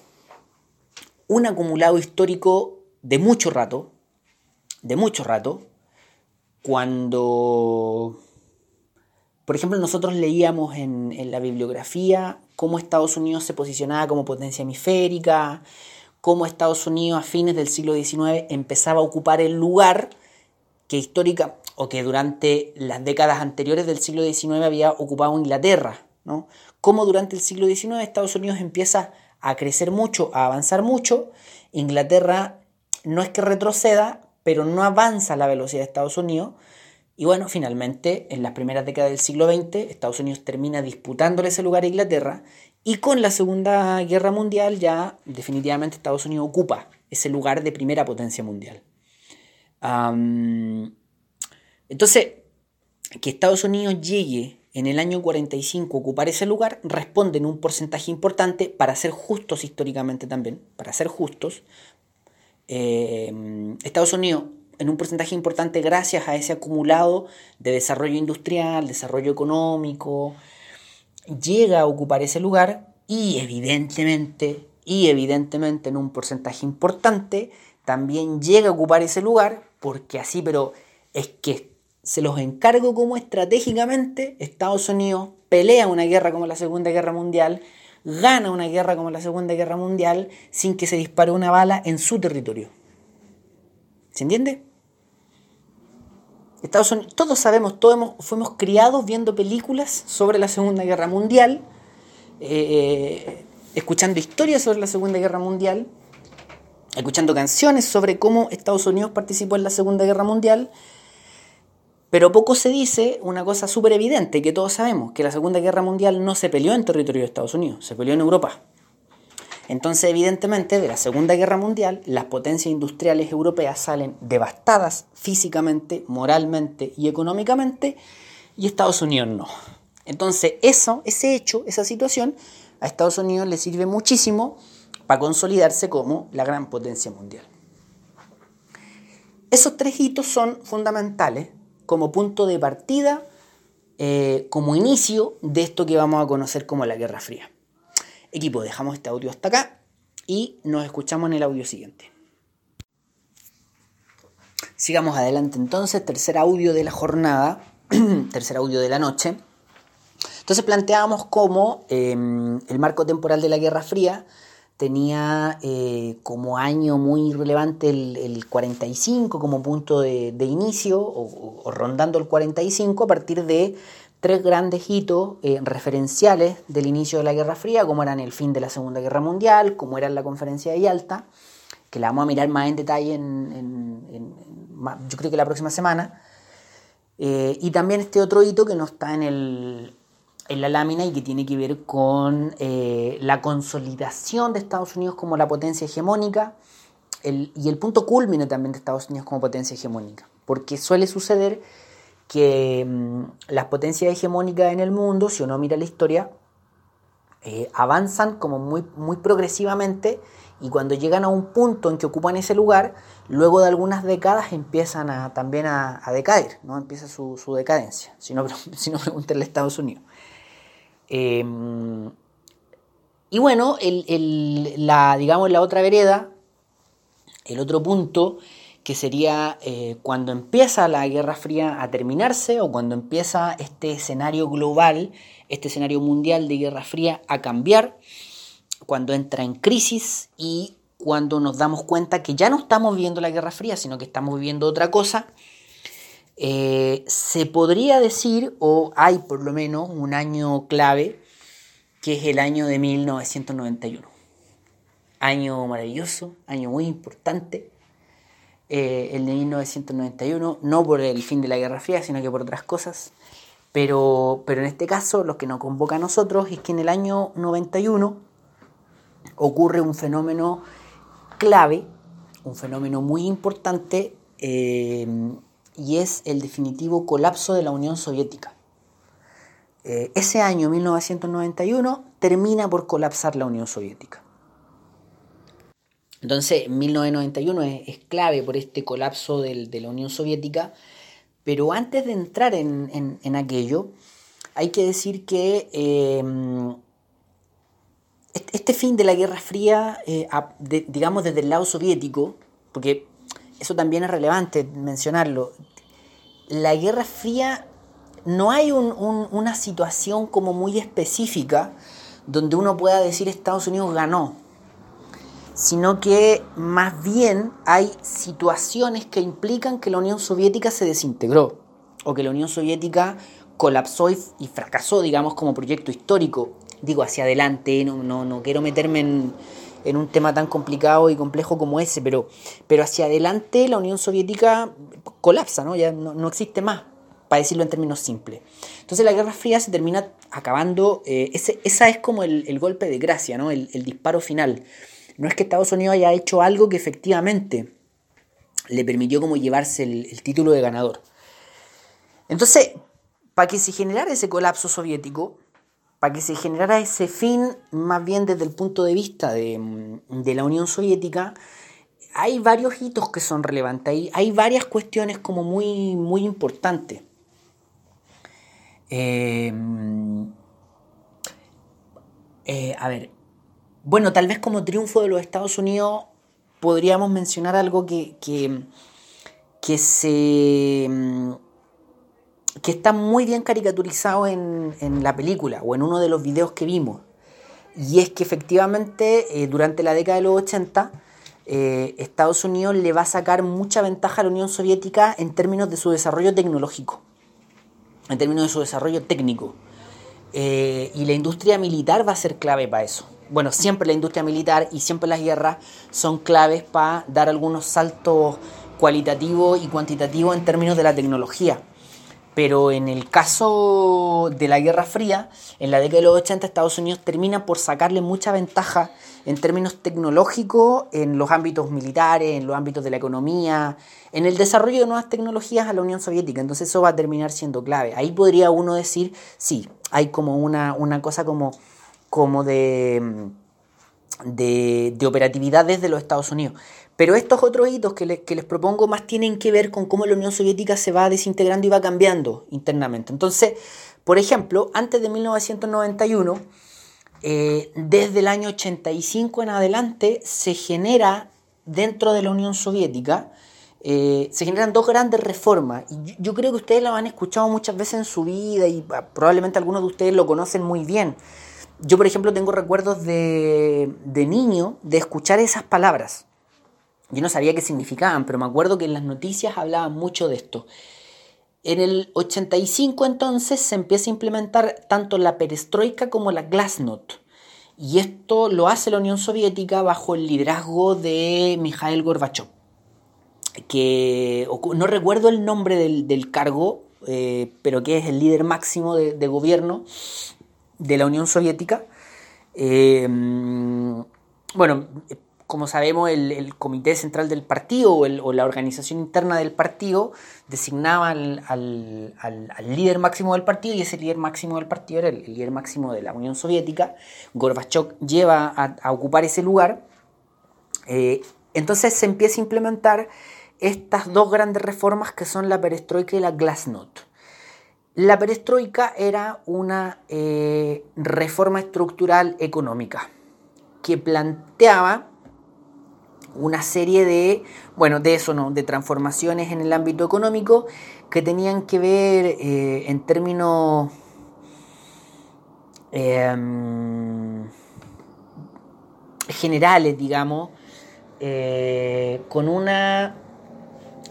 Speaker 1: Un acumulado histórico de mucho rato, de mucho rato, cuando por ejemplo, nosotros leíamos en, la bibliografía cómo Estados Unidos se posicionaba como potencia hemisférica, cómo Estados Unidos a fines del siglo XIX empezaba a ocupar el lugar que histórica o que durante las décadas anteriores del siglo XIX había ocupado Inglaterra, ¿no? Cómo durante el siglo XIX Estados Unidos empieza a crecer mucho, a avanzar mucho, Inglaterra no es que retroceda, pero no avanza a la velocidad de Estados Unidos, y bueno, finalmente, en las primeras décadas del siglo XX, Estados Unidos termina disputándole ese lugar a Inglaterra y con la Segunda Guerra Mundial ya definitivamente Estados Unidos ocupa ese lugar de primera potencia mundial. entonces, que Estados Unidos llegue en el año 45 a ocupar ese lugar responde en un porcentaje importante para ser justos históricamente también, para ser justos. Eh, Estados Unidos en un porcentaje importante gracias a ese acumulado de desarrollo industrial, desarrollo económico, llega a ocupar ese lugar y evidentemente, y evidentemente en un porcentaje importante, también llega a ocupar ese lugar, porque así, pero es que se los encargo como estratégicamente Estados Unidos pelea una guerra como la Segunda Guerra Mundial, gana una guerra como la Segunda Guerra Mundial sin que se dispare una bala en su territorio. ¿Se entiende? Estados Unidos, todos sabemos, todos fuimos criados viendo películas sobre la Segunda Guerra Mundial, eh, escuchando historias sobre la Segunda Guerra Mundial, escuchando canciones sobre cómo Estados Unidos participó en la Segunda Guerra Mundial, pero poco se dice una cosa súper evidente que todos sabemos, que la Segunda Guerra Mundial no se peleó en territorio de Estados Unidos, se peleó en Europa. Entonces, evidentemente, de la Segunda Guerra Mundial, las potencias industriales europeas salen devastadas físicamente, moralmente y económicamente, y Estados Unidos no. Entonces, eso, ese hecho, esa situación, a Estados Unidos le sirve muchísimo para consolidarse como la gran potencia mundial. Esos tres hitos son fundamentales como punto de partida, eh, como inicio de esto que vamos a conocer como la Guerra Fría. Equipo, dejamos este audio hasta acá y nos escuchamos en el audio siguiente. Sigamos adelante entonces, tercer audio de la jornada, tercer audio de la noche. Entonces planteábamos cómo em, el marco temporal de la Guerra Fría tenía eh, como año muy relevante el, 45 como punto de, inicio, o, rondando el 45 a partir de tres grandes hitos eh, referenciales del inicio de la Guerra Fría, como eran el fin de la Segunda Guerra Mundial, como era la Conferencia de Yalta, que la vamos a mirar más en detalle en, yo creo que la próxima semana, eh, y también este otro hito que no está en el, en la lámina y que tiene que ver con eh, la consolidación de Estados Unidos como la potencia hegemónica y el punto culmine también de Estados Unidos como potencia hegemónica. Porque suele suceder que mm, las potencias hegemónicas en el mundo, si uno mira la historia, eh, avanzan como muy, muy progresivamente y cuando llegan a un punto en que ocupan ese lugar, luego de algunas décadas empiezan a, también a, decaer, ¿no? empieza su, decadencia, si no, si no a Estados Unidos. Em, y bueno, la, digamos la otra vereda, el otro punto, que sería eh, cuando empieza la Guerra Fría a terminarse o cuando empieza este escenario global, este escenario mundial de Guerra Fría a cambiar, cuando entra en crisis y cuando nos damos cuenta que ya no estamos viviendo la Guerra Fría, sino que estamos viviendo otra cosa, eh, se podría decir, o hay por lo menos un año clave, que es el año de 1991. Año maravilloso, año muy importante, eh, el de 1991, no por el fin de la Guerra Fría, sino que por otras cosas. Pero, pero en este caso, lo que nos convoca a nosotros es que en el año 91 ocurre un fenómeno clave, un fenómeno muy importante, eh, y es el definitivo colapso de la Unión Soviética. Eh, ese año, 1991, termina por colapsar la Unión Soviética. Entonces, 1991 es, clave por este colapso de la Unión Soviética, pero antes de entrar en, aquello, hay que decir que eh, este fin de la Guerra Fría, eh, digamos desde el lado soviético, porque eso también es relevante mencionarlo, la Guerra Fría no hay una situación como muy específica donde uno pueda decir Estados Unidos ganó, sino que más bien hay situaciones que implican que la Unión Soviética se desintegró o que la Unión Soviética colapsó y, fracasó, digamos, como proyecto histórico digo, hacia adelante, no, no, no quiero meterme en, en, un tema tan complicado y complejo como ese, pero, pero hacia adelante la Unión Soviética colapsa, ¿no? ya no, existe más, para decirlo en términos simples. Entonces la Guerra Fría se termina acabando, eh, ese, esa es como el, el, golpe de gracia, ¿no? El, el disparo final. No es que Estados Unidos haya hecho algo que efectivamente le permitió como llevarse el, título de ganador. Entonces, para que se generara ese colapso soviético, para que se generara ese fin, más bien desde el punto de vista de, la Unión Soviética, hay varios hitos que son relevantes, hay, hay varias cuestiones como muy, muy importantes. Eh, eh, a ver, bueno, tal vez como triunfo de los Estados Unidos podríamos mencionar algo que, que, se que está muy bien caricaturizado en, la película o en uno de los videos que vimos. Y es que efectivamente eh, durante la década de los 80 eh, Estados Unidos le va a sacar mucha ventaja a la Unión Soviética en términos de su desarrollo tecnológico, en términos de su desarrollo técnico. Eh, y la industria militar va a ser clave para eso. Bueno, siempre la industria militar y siempre las guerras son claves para dar algunos saltos cualitativos y cuantitativos en términos de la tecnología. Pero en el caso de la Guerra Fría, en la década de los 80 Estados Unidos termina por sacarle mucha ventaja en términos tecnológicos, en los ámbitos militares, en los ámbitos de la economía, en el desarrollo de nuevas tecnologías a la Unión Soviética. Entonces eso va a terminar siendo clave. Ahí podría uno decir, sí, hay como una, una cosa como, como de, de, de operatividad desde los Estados Unidos. Pero estos otros hitos que, les propongo más tienen que ver con cómo la Unión Soviética se va desintegrando y va cambiando internamente. Entonces, por ejemplo, antes de 1991, eh, desde el año 85 en adelante, se genera dentro de la Unión Soviética, eh, se generan dos grandes reformas. Y yo, creo que ustedes la han escuchado muchas veces en su vida y ah, probablemente algunos de ustedes lo conocen muy bien. Yo, por ejemplo, tengo recuerdos de, de niño de escuchar esas palabras. Yo no sabía qué significaban, pero me acuerdo que en las noticias hablaban mucho de esto. En el 85 entonces se empieza a implementar tanto la perestroika como la glasnost. Y esto lo hace la Unión Soviética bajo el liderazgo de Mikhail Gorbachev. Que no recuerdo el nombre del, cargo, pero que es el líder máximo de, gobierno de la Unión Soviética. bueno, como sabemos, el, comité central del partido o, la organización interna del partido designaba al, líder máximo del partido y ese líder máximo del partido era el, líder máximo de la Unión Soviética. Gorbachev lleva a, ocupar ese lugar. Eh, entonces se empieza a implementar estas dos grandes reformas que son la perestroika y la glasnost. La perestroika era una eh, reforma estructural económica que planteaba una serie de, bueno, de eso, ¿no? De transformaciones en el ámbito económico que tenían que ver eh, en términos em, generales, digamos, eh, con una...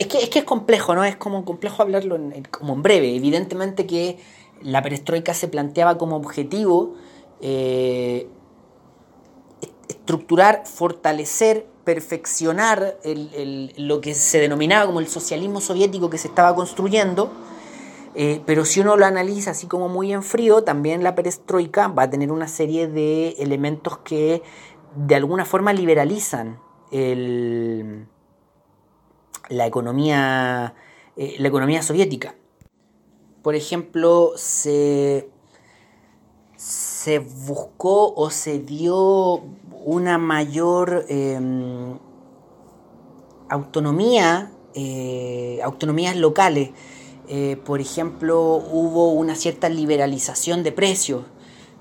Speaker 1: Es que, es que es complejo, ¿no? Es como complejo hablarlo como en breve. Evidentemente que la perestroika se planteaba como objetivo eh, estructurar, fortalecer perfeccionar lo que se denominaba como el socialismo soviético que se estaba construyendo, eh, pero si uno lo analiza así como muy en frío, también la perestroika va a tener una serie de elementos que de alguna forma liberalizan la, economía, eh, la economía soviética. Por ejemplo, se, se buscó o se dio una mayor em, autonomía, eh, autonomías locales. Eh, por ejemplo, hubo una cierta liberalización de precios.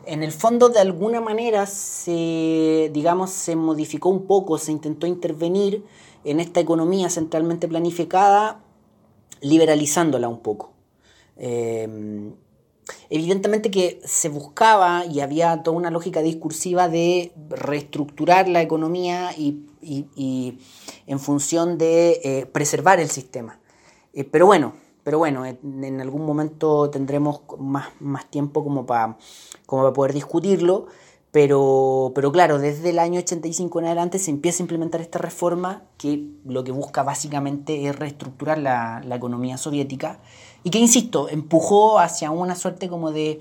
Speaker 1: En el fondo, de alguna manera, se, digamos, se modificó un poco, se intentó intervenir en esta economía centralmente planificada, liberalizándola un poco. Em, Evidentemente que se buscaba y había toda una lógica discursiva de reestructurar la economía y, en función de eh, preservar el sistema. Eh, pero bueno, pero bueno, en, algún momento tendremos más, más tiempo como para como para poder discutirlo. Pero, pero claro, desde el año 85 en adelante se empieza a implementar esta reforma que lo que busca básicamente es reestructurar la, economía soviética y que, insisto, empujó hacia una suerte como de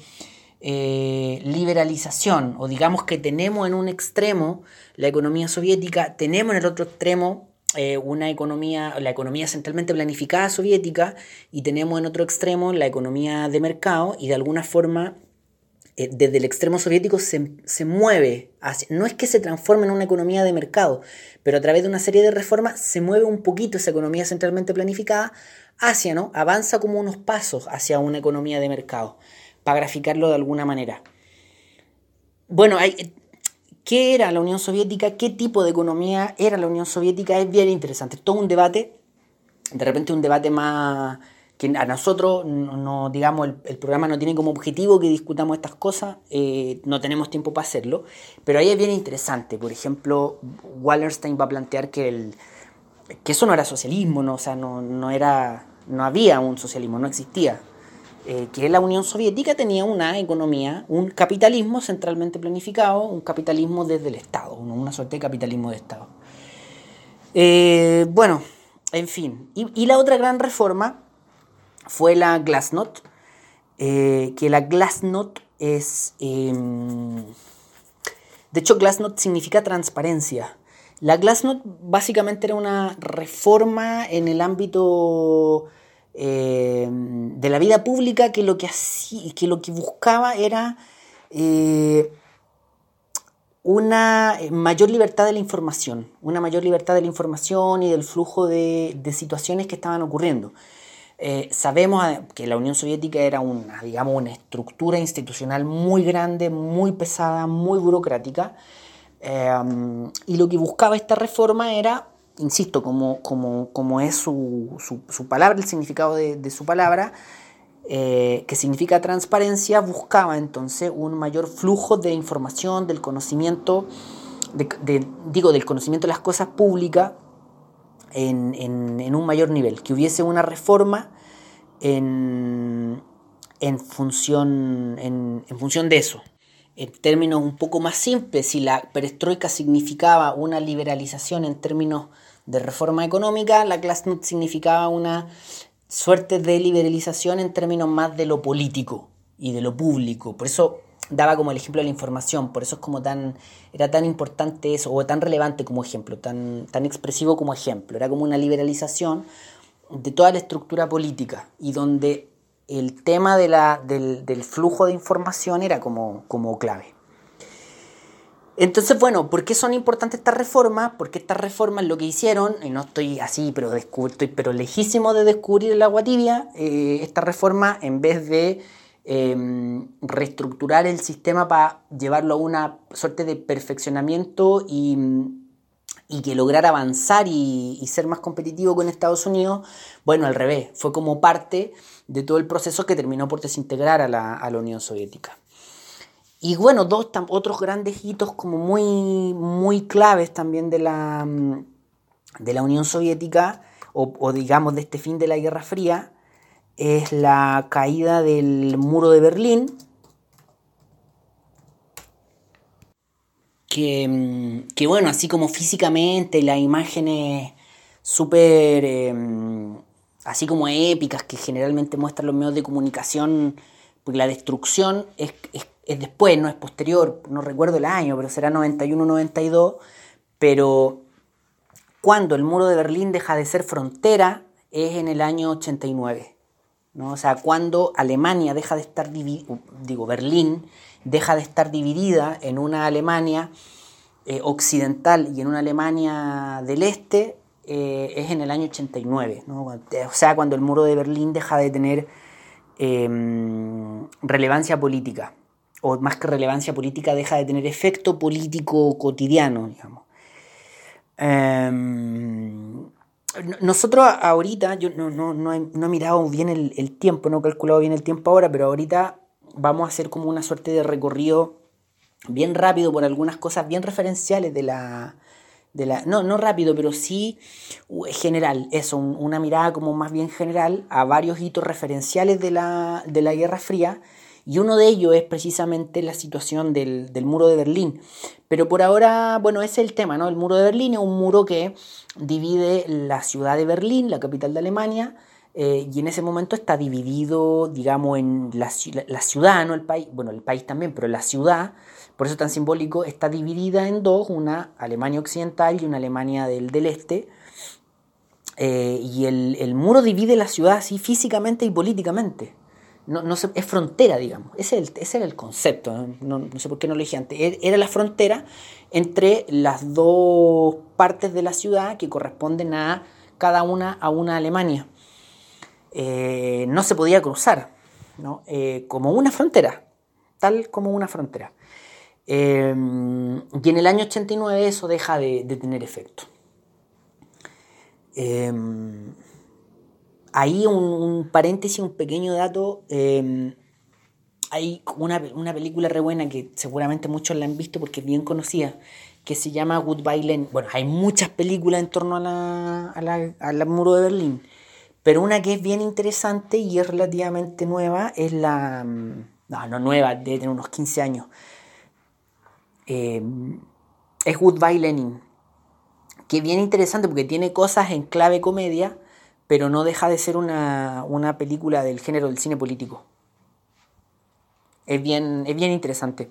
Speaker 1: eh, liberalización, o digamos que tenemos en un extremo la economía soviética, tenemos en el otro extremo eh, una economía, la economía centralmente planificada soviética, y tenemos en otro extremo la economía de mercado, y de alguna forma eh, desde el extremo soviético se, se, mueve hacia, no es que se transforme en una economía de mercado, pero a través de una serie de reformas se mueve un poquito esa economía centralmente planificada hacia, ¿no? Avanza como unos pasos hacia una economía de mercado, para graficarlo de alguna manera. Bueno, hay, ¿qué era la Unión Soviética? ¿Qué tipo de economía era la Unión Soviética? Es bien interesante. Todo un debate, de repente un debate más que a nosotros, no, digamos, el, programa no tiene como objetivo que discutamos estas cosas, eh, no tenemos tiempo para hacerlo, pero ahí es bien interesante. Por ejemplo, Wallerstein va a plantear que, el, que eso no era socialismo, no, o sea, no, no era no había un socialismo, no existía. Eh, que la Unión Soviética tenía una economía, un capitalismo centralmente planificado, un capitalismo desde el Estado, una suerte de capitalismo de Estado. Eh, bueno, en fin. Y, la otra gran reforma fue la Glasnost, eh, que la Glasnost es... Em, de hecho, Glasnost significa transparencia. La Glasnost básicamente era una reforma en el ámbito eh, de la vida pública que lo que, que, lo que buscaba era eh, una mayor libertad de la información, una mayor libertad de la información y del flujo de, situaciones que estaban ocurriendo. Eh, sabemos que la Unión Soviética era una, digamos, una estructura institucional muy grande, muy pesada, muy burocrática, y lo que buscaba esta reforma era insisto, como, como, es su, palabra, el significado de, su palabra, eh, que significa transparencia, buscaba entonces un mayor flujo de información, del conocimiento, digo, del conocimiento de las cosas públicas en, un mayor nivel, que hubiese una reforma en, función, en, función de eso en términos un poco más simples, si la perestroika significaba una liberalización en términos de reforma económica, la Glasnost significaba una suerte de liberalización en términos más de lo político y de lo público. Por eso daba como el ejemplo de la información, por eso es como tan, era tan importante eso, o tan relevante como ejemplo, tan, tan expresivo como ejemplo. Era como una liberalización de toda la estructura política y donde el tema de la, del, del, flujo de información era como, como clave. Entonces, bueno, ¿por qué son importantes estas reformas? Porque estas reformas lo que hicieron, y no estoy así, pero estoy pero lejísimo de descubrir el agua tibia, eh, esta reforma en vez de eh, reestructurar el sistema para llevarlo a una suerte de perfeccionamiento y, y que lograr avanzar y, y, ser más competitivo con Estados Unidos, bueno, al revés, fue como parte de todo el proceso que terminó por desintegrar a la, a la Unión Soviética. Y bueno, dos otros grandes hitos como muy, muy claves también de la, de la Unión Soviética, o, o digamos de este fin de la Guerra Fría, es la caída del muro de Berlín, que, que bueno, así como físicamente las imágenes súper, eh, así como épicas que generalmente muestran los medios de comunicación, porque la destrucción es, es, es, después, no es posterior, no recuerdo el año, pero será 91-92, pero cuando el muro de Berlín deja de ser frontera es en el año 89. ¿No? O sea, cuando Alemania deja de estar dividida, digo, Berlín deja de estar dividida en una Alemania eh, occidental y en una Alemania del este, eh, es en el año 89. ¿no? O sea, cuando el muro de Berlín deja de tener eh, relevancia política, o más que relevancia política, deja de tener efecto político cotidiano, digamos. Nosotros ahorita, yo no, no, no, he, no he mirado bien el, el, tiempo, no he calculado bien el tiempo ahora, pero ahorita vamos a hacer como una suerte de recorrido bien rápido por algunas cosas bien referenciales de la... De la no, no rápido, pero sí general, eso, un, una mirada como más bien general a varios hitos referenciales de la, de la Guerra Fría y uno de ellos es precisamente la situación del, del, muro de Berlín. Pero por ahora, bueno, ese es el tema, ¿no? El muro de Berlín es un muro que divide la ciudad de Berlín, la capital de Alemania, eh, y en ese momento está dividido, digamos, en la, la, ciudad, no el país, bueno, el país también, pero la ciudad, por eso es tan simbólico, está dividida en dos, una Alemania occidental y una Alemania del, del este. Eh, y el, el muro divide la ciudad así físicamente y políticamente no, no se, es frontera, digamos. Ese, el, ese era el concepto, no, no, sé por qué no lo dije antes. Er, era la frontera entre las dos partes de la ciudad que corresponden a cada una a una Alemania. Eh, no se podía cruzar, ¿no? Eh, como una frontera, tal como una frontera. Eh, y en el año 89 eso deja de, de tener efecto. Ahí un, paréntesis, un pequeño dato. Eh, hay una, una, película re buena que seguramente muchos la han visto porque es bien conocida, que se llama Goodbye Lenin. Bueno, hay muchas películas en torno a la, al muro de Berlín, pero una que es bien interesante y es relativamente nueva es la... No, no nueva, debe tener unos 15 años. Eh, es Goodbye Lenin, que es bien interesante porque tiene cosas en clave comedia, pero no deja de ser una, una película del género del cine político. Es bien, es bien interesante.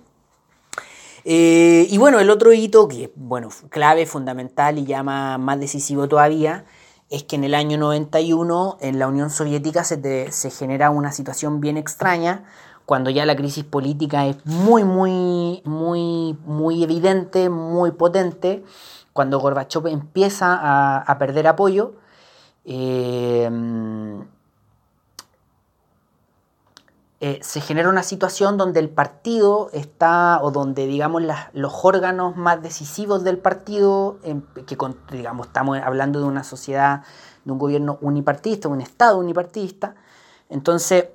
Speaker 1: Eh, y bueno, el otro hito, que bueno, clave, fundamental y ya más, decisivo todavía, es que en el año 91 en la Unión Soviética se, te, se genera una situación bien extraña, cuando ya la crisis política es muy, muy, muy, muy evidente, muy potente, cuando Gorbachev empieza a, a perder apoyo eh, eh, se genera una situación donde el partido está, o donde digamos los órganos más decisivos del partido, en, que digamos estamos hablando de una sociedad, de un gobierno unipartidista, un Estado unipartidista, entonces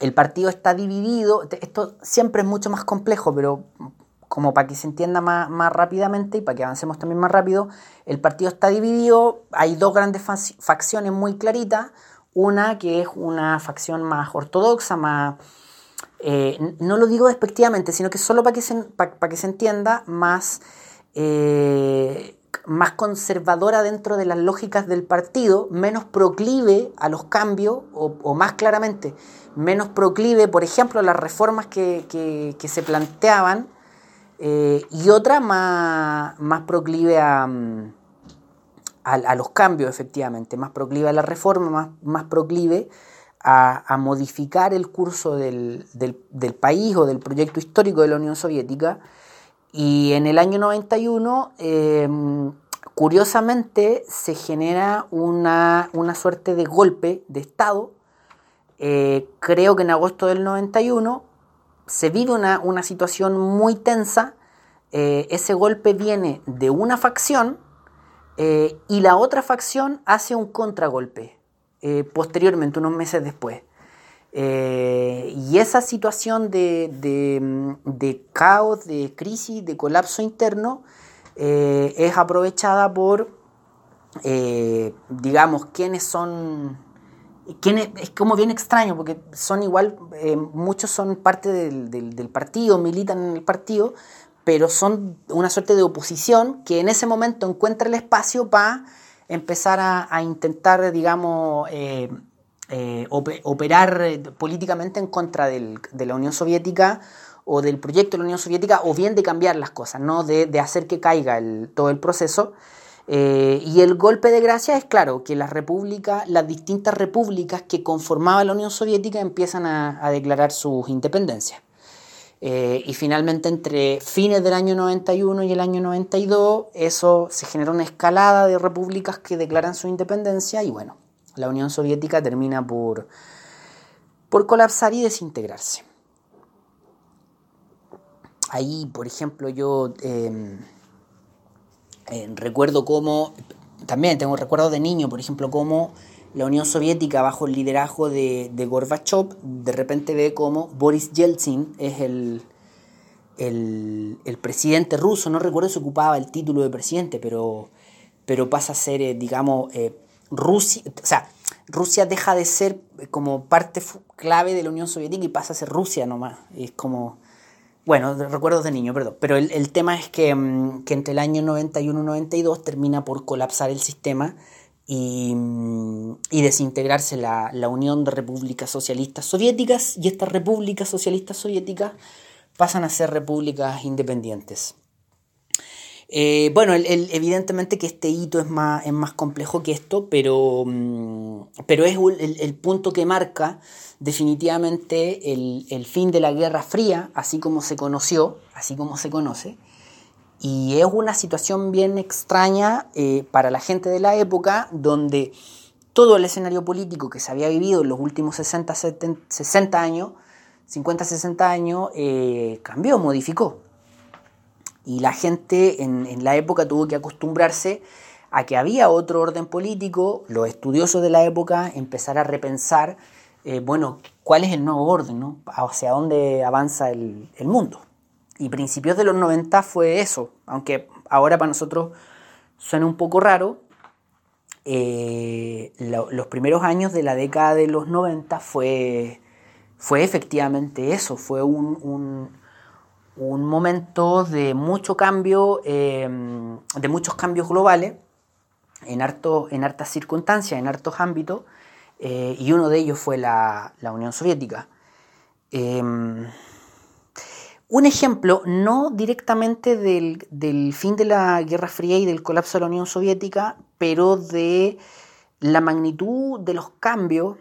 Speaker 1: el partido está dividido, esto siempre es mucho más complejo, pero como para que se entienda más, más, rápidamente y para que avancemos también más rápido, el partido está dividido, hay dos grandes facciones muy claritas, una que es una facción más ortodoxa, más, eh, no lo digo despectivamente, sino que solo para que se, para, que se entienda, más, eh, más conservadora dentro de las lógicas del partido, menos proclive a los cambios, o, más claramente, menos proclive, por ejemplo, a las reformas que, se planteaban, eh, y otra más, más proclive a, mm, a, los cambios, efectivamente, más proclive a la reforma, más, más proclive a, modificar el curso del, del país o del proyecto histórico de la Unión Soviética, y en el año 91, em, curiosamente, se genera una, suerte de golpe de Estado. Eh, creo que en agosto del 91 se vive una, situación muy tensa. Eh, ese golpe viene de una facción eh, y la otra facción hace un contragolpe posteriormente, unos meses después. Eh, y esa situación de, caos, de crisis, de colapso interno, eh, es aprovechada por, eh, digamos, quienes son... Es como bien extraño, porque son igual, muchos son parte del, partido, militan en el partido, pero son una suerte de oposición que en ese momento encuentra el espacio para empezar a, a intentar, digamos, eh, operar eh, políticamente en contra de la Unión Soviética o del proyecto de la Unión Soviética, o bien de cambiar las cosas, ¿no? de, hacer que caiga todo el proceso. Eh, y el golpe de gracia es claro, que las repúblicas, las distintas repúblicas que conformaban la Unión Soviética empiezan a, declarar sus independencias. y finalmente entre fines del año 91 y el año 92, eso se genera una escalada de repúblicas que declaran su independencia y bueno, la Unión Soviética termina por, por colapsar y desintegrarse. Ahí, por ejemplo, yo em, eh, recuerdo cómo, también tengo recuerdos de niño, por ejemplo, cómo la Unión Soviética, bajo el liderazgo de, de Gorbachev, de repente ve cómo Boris Yeltsin es el, el, presidente ruso, no recuerdo si ocupaba el título de presidente, pero, pero pasa a ser, eh, digamos, eh, Rusia, o sea, Rusia deja de ser como parte clave de la Unión Soviética y pasa a ser Rusia nomás. Es como, bueno, recuerdos de niño, perdón. Pero el, tema es mm, que, entre el año 91 y 92 termina por colapsar el sistema y, mm, desintegrarse la, la, Unión de Repúblicas Socialistas Soviéticas y estas repúblicas socialistas soviéticas pasan a ser repúblicas independientes. Eh, bueno, evidentemente que este hito es más, es más complejo que esto, pero, mm, pero es el, punto que marca definitivamente el, fin de la Guerra Fría, así como se conoció, así como se conoce. Y es una situación bien extraña eh, para la gente de la época, donde todo el escenario político que se había vivido en los últimos 60, 60 años, 50, 60 años, eh, cambió, modificó. Y la gente en, la época tuvo que acostumbrarse a que había otro orden político, los estudiosos de la época empezar a repensar, eh, bueno, cuál es el nuevo orden, hacia dónde avanza el, mundo. Y principios de los 90 fue eso, aunque ahora para nosotros suena un poco raro, eh, los primeros años de la década de los 90 fue, fue efectivamente eso, fue un, un momento de mucho cambio, em, de muchos cambios globales en, en hartas circunstancias, en hartos ámbitos, eh, y uno de ellos fue la, Unión Soviética. Em, un ejemplo, no directamente del, fin de la Guerra Fría y del colapso de la Unión Soviética, pero de la magnitud de los cambios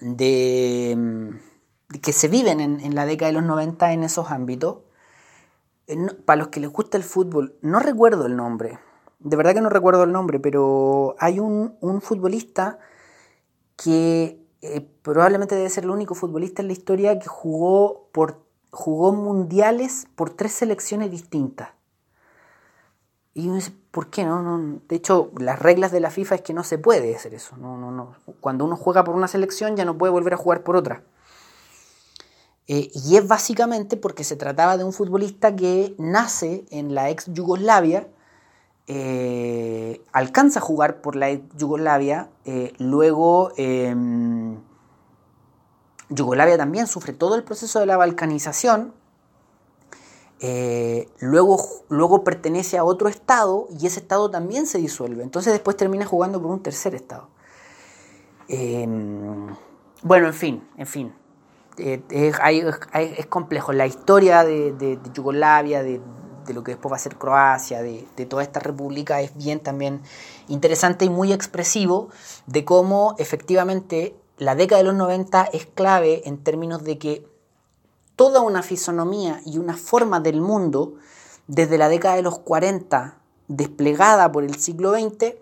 Speaker 1: de em, que se viven en, la década de los 90 en esos ámbitos. Eh, para los que les gusta el fútbol, no recuerdo el nombre, de verdad que no recuerdo el nombre, pero hay un, futbolista que eh, probablemente debe ser el único futbolista en la historia que jugó, por, jugó mundiales por tres selecciones distintas. Y uno dice, ¿por qué no? no? De hecho, las reglas de la FIFA es que no se puede hacer eso. No, no, no. Cuando uno juega por una selección ya no puede volver a jugar por otra. Eh, y es básicamente porque se trataba de un futbolista que nace en la ex Yugoslavia, eh, alcanza a jugar por la Yugoslavia, eh, luego em, Yugoslavia también sufre todo el proceso de la balcanización, eh, luego, luego pertenece a otro estado y ese estado también se disuelve. Entonces después termina jugando por un tercer estado. Em, bueno, en fin, en fin. Es, complejo. La historia de, Yugoslavia, de, lo que después va a ser Croacia, de, toda esta república, es bien también interesante y muy expresivo de cómo efectivamente la década de los 90 es clave en términos de que toda una fisonomía y una forma del mundo, desde la década de los 40, desplegada por el siglo XX,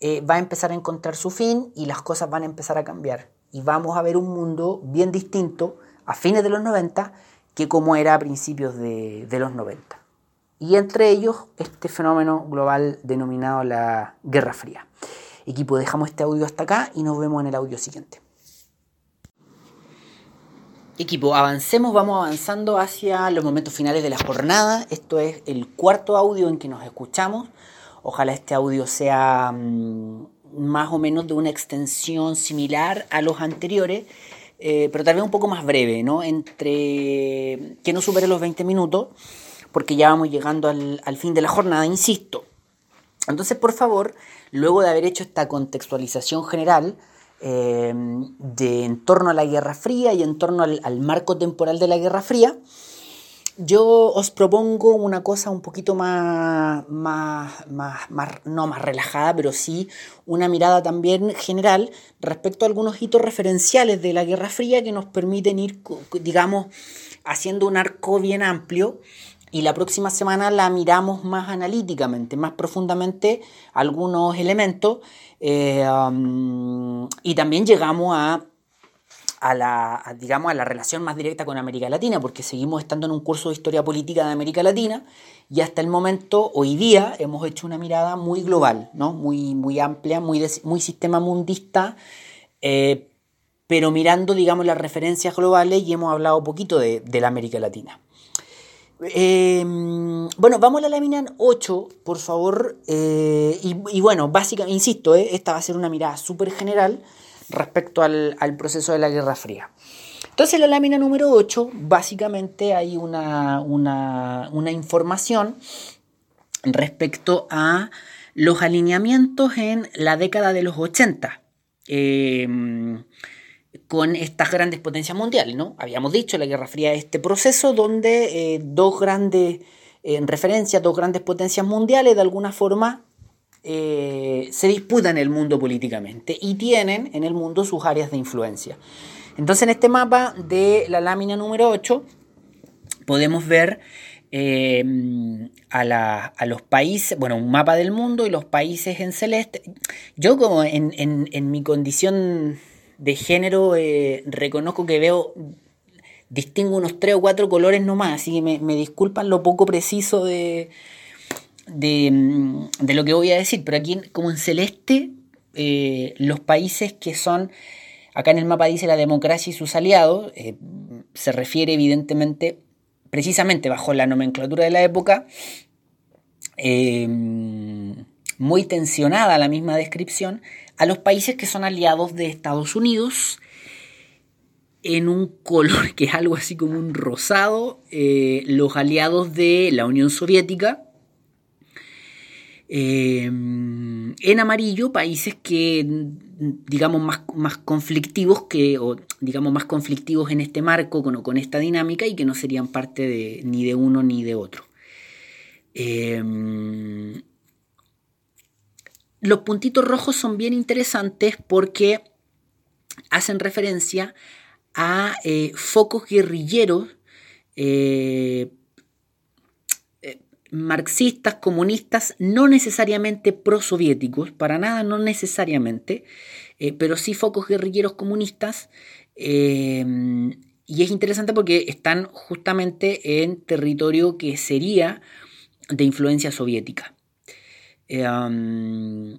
Speaker 1: eh, va a empezar a encontrar su fin y las cosas van a empezar a cambiar. Y vamos a ver un mundo bien distinto a fines de los 90 que como era a principios de, de los 90. Y entre ellos este fenómeno global denominado la Guerra Fría. Equipo, dejamos este audio hasta acá y nos vemos en el audio siguiente. Equipo, avancemos, vamos avanzando hacia los momentos finales de la jornada. Esto es el cuarto audio en que nos escuchamos. Ojalá este audio sea mm, más o menos de una extensión similar a los anteriores, eh, pero tal vez un poco más breve, ¿no? Entre que no supere los 20 minutos, porque ya vamos llegando al, al fin de la jornada, insisto. Entonces, por favor, luego de haber hecho esta contextualización general, eh, de en torno a la Guerra Fría y en torno al, marco temporal de la Guerra Fría, yo os propongo una cosa un poquito más, más, más, no más relajada, pero sí una mirada también general respecto a algunos hitos referenciales de la Guerra Fría que nos permiten ir, digamos, haciendo un arco bien amplio y la próxima semana la miramos más analíticamente, más profundamente algunos elementos eh, um, y también llegamos a, la, digamos, a la relación más directa con América Latina, porque seguimos estando en un curso de historia política de América Latina y hasta el momento, hoy día, hemos hecho una mirada muy global, ¿no? muy, muy amplia, muy, muy sistema mundista. Eh, pero mirando, digamos, las referencias globales y hemos hablado poquito de, de la América Latina. Em, bueno, vamos a la lámina 8, por favor. Eh, y, bueno, básicamente, insisto, eh, esta va a ser una mirada súper general respecto al, proceso de la Guerra Fría. Entonces, en la lámina número 8, básicamente hay una, una información respecto a los alineamientos en la década de los 80. Con estas grandes potencias mundiales, ¿no? Habíamos dicho, la Guerra Fría este proceso donde eh, dos grandes, eh, en referencia, dos grandes potencias mundiales de alguna forma eh, se disputan el mundo políticamente y tienen en el mundo sus áreas de influencia. Entonces en este mapa de la lámina número 8 podemos ver a, los países, bueno, un mapa del mundo y los países en celeste. Yo como en, en mi condición de género eh, reconozco que veo, distingo unos tres o cuatro colores nomás, así que me, disculpan lo poco preciso de, mm, de, lo que voy a decir, pero aquí como en celeste, eh, los países que son, acá en el mapa dice la democracia y sus aliados, eh, se refiere evidentemente, precisamente bajo la nomenclatura de la época, muy tensionada la misma descripción, a los países que son aliados de Estados Unidos en un color que es algo así como un rosado, eh, los aliados de la Unión Soviética, eh, en amarillo países que digamos más, más, conflictivos que o digamos más conflictivos en este marco con, con esta dinámica y que no serían parte de, ni de uno ni de otro. Eh, los puntitos rojos son bien interesantes porque hacen referencia a eh, focos guerrilleros eh, eh, marxistas, comunistas, no necesariamente prosoviéticos, para nada, no necesariamente, pero sí focos guerrilleros comunistas. y es interesante porque están justamente en territorio que sería de influencia soviética. Em,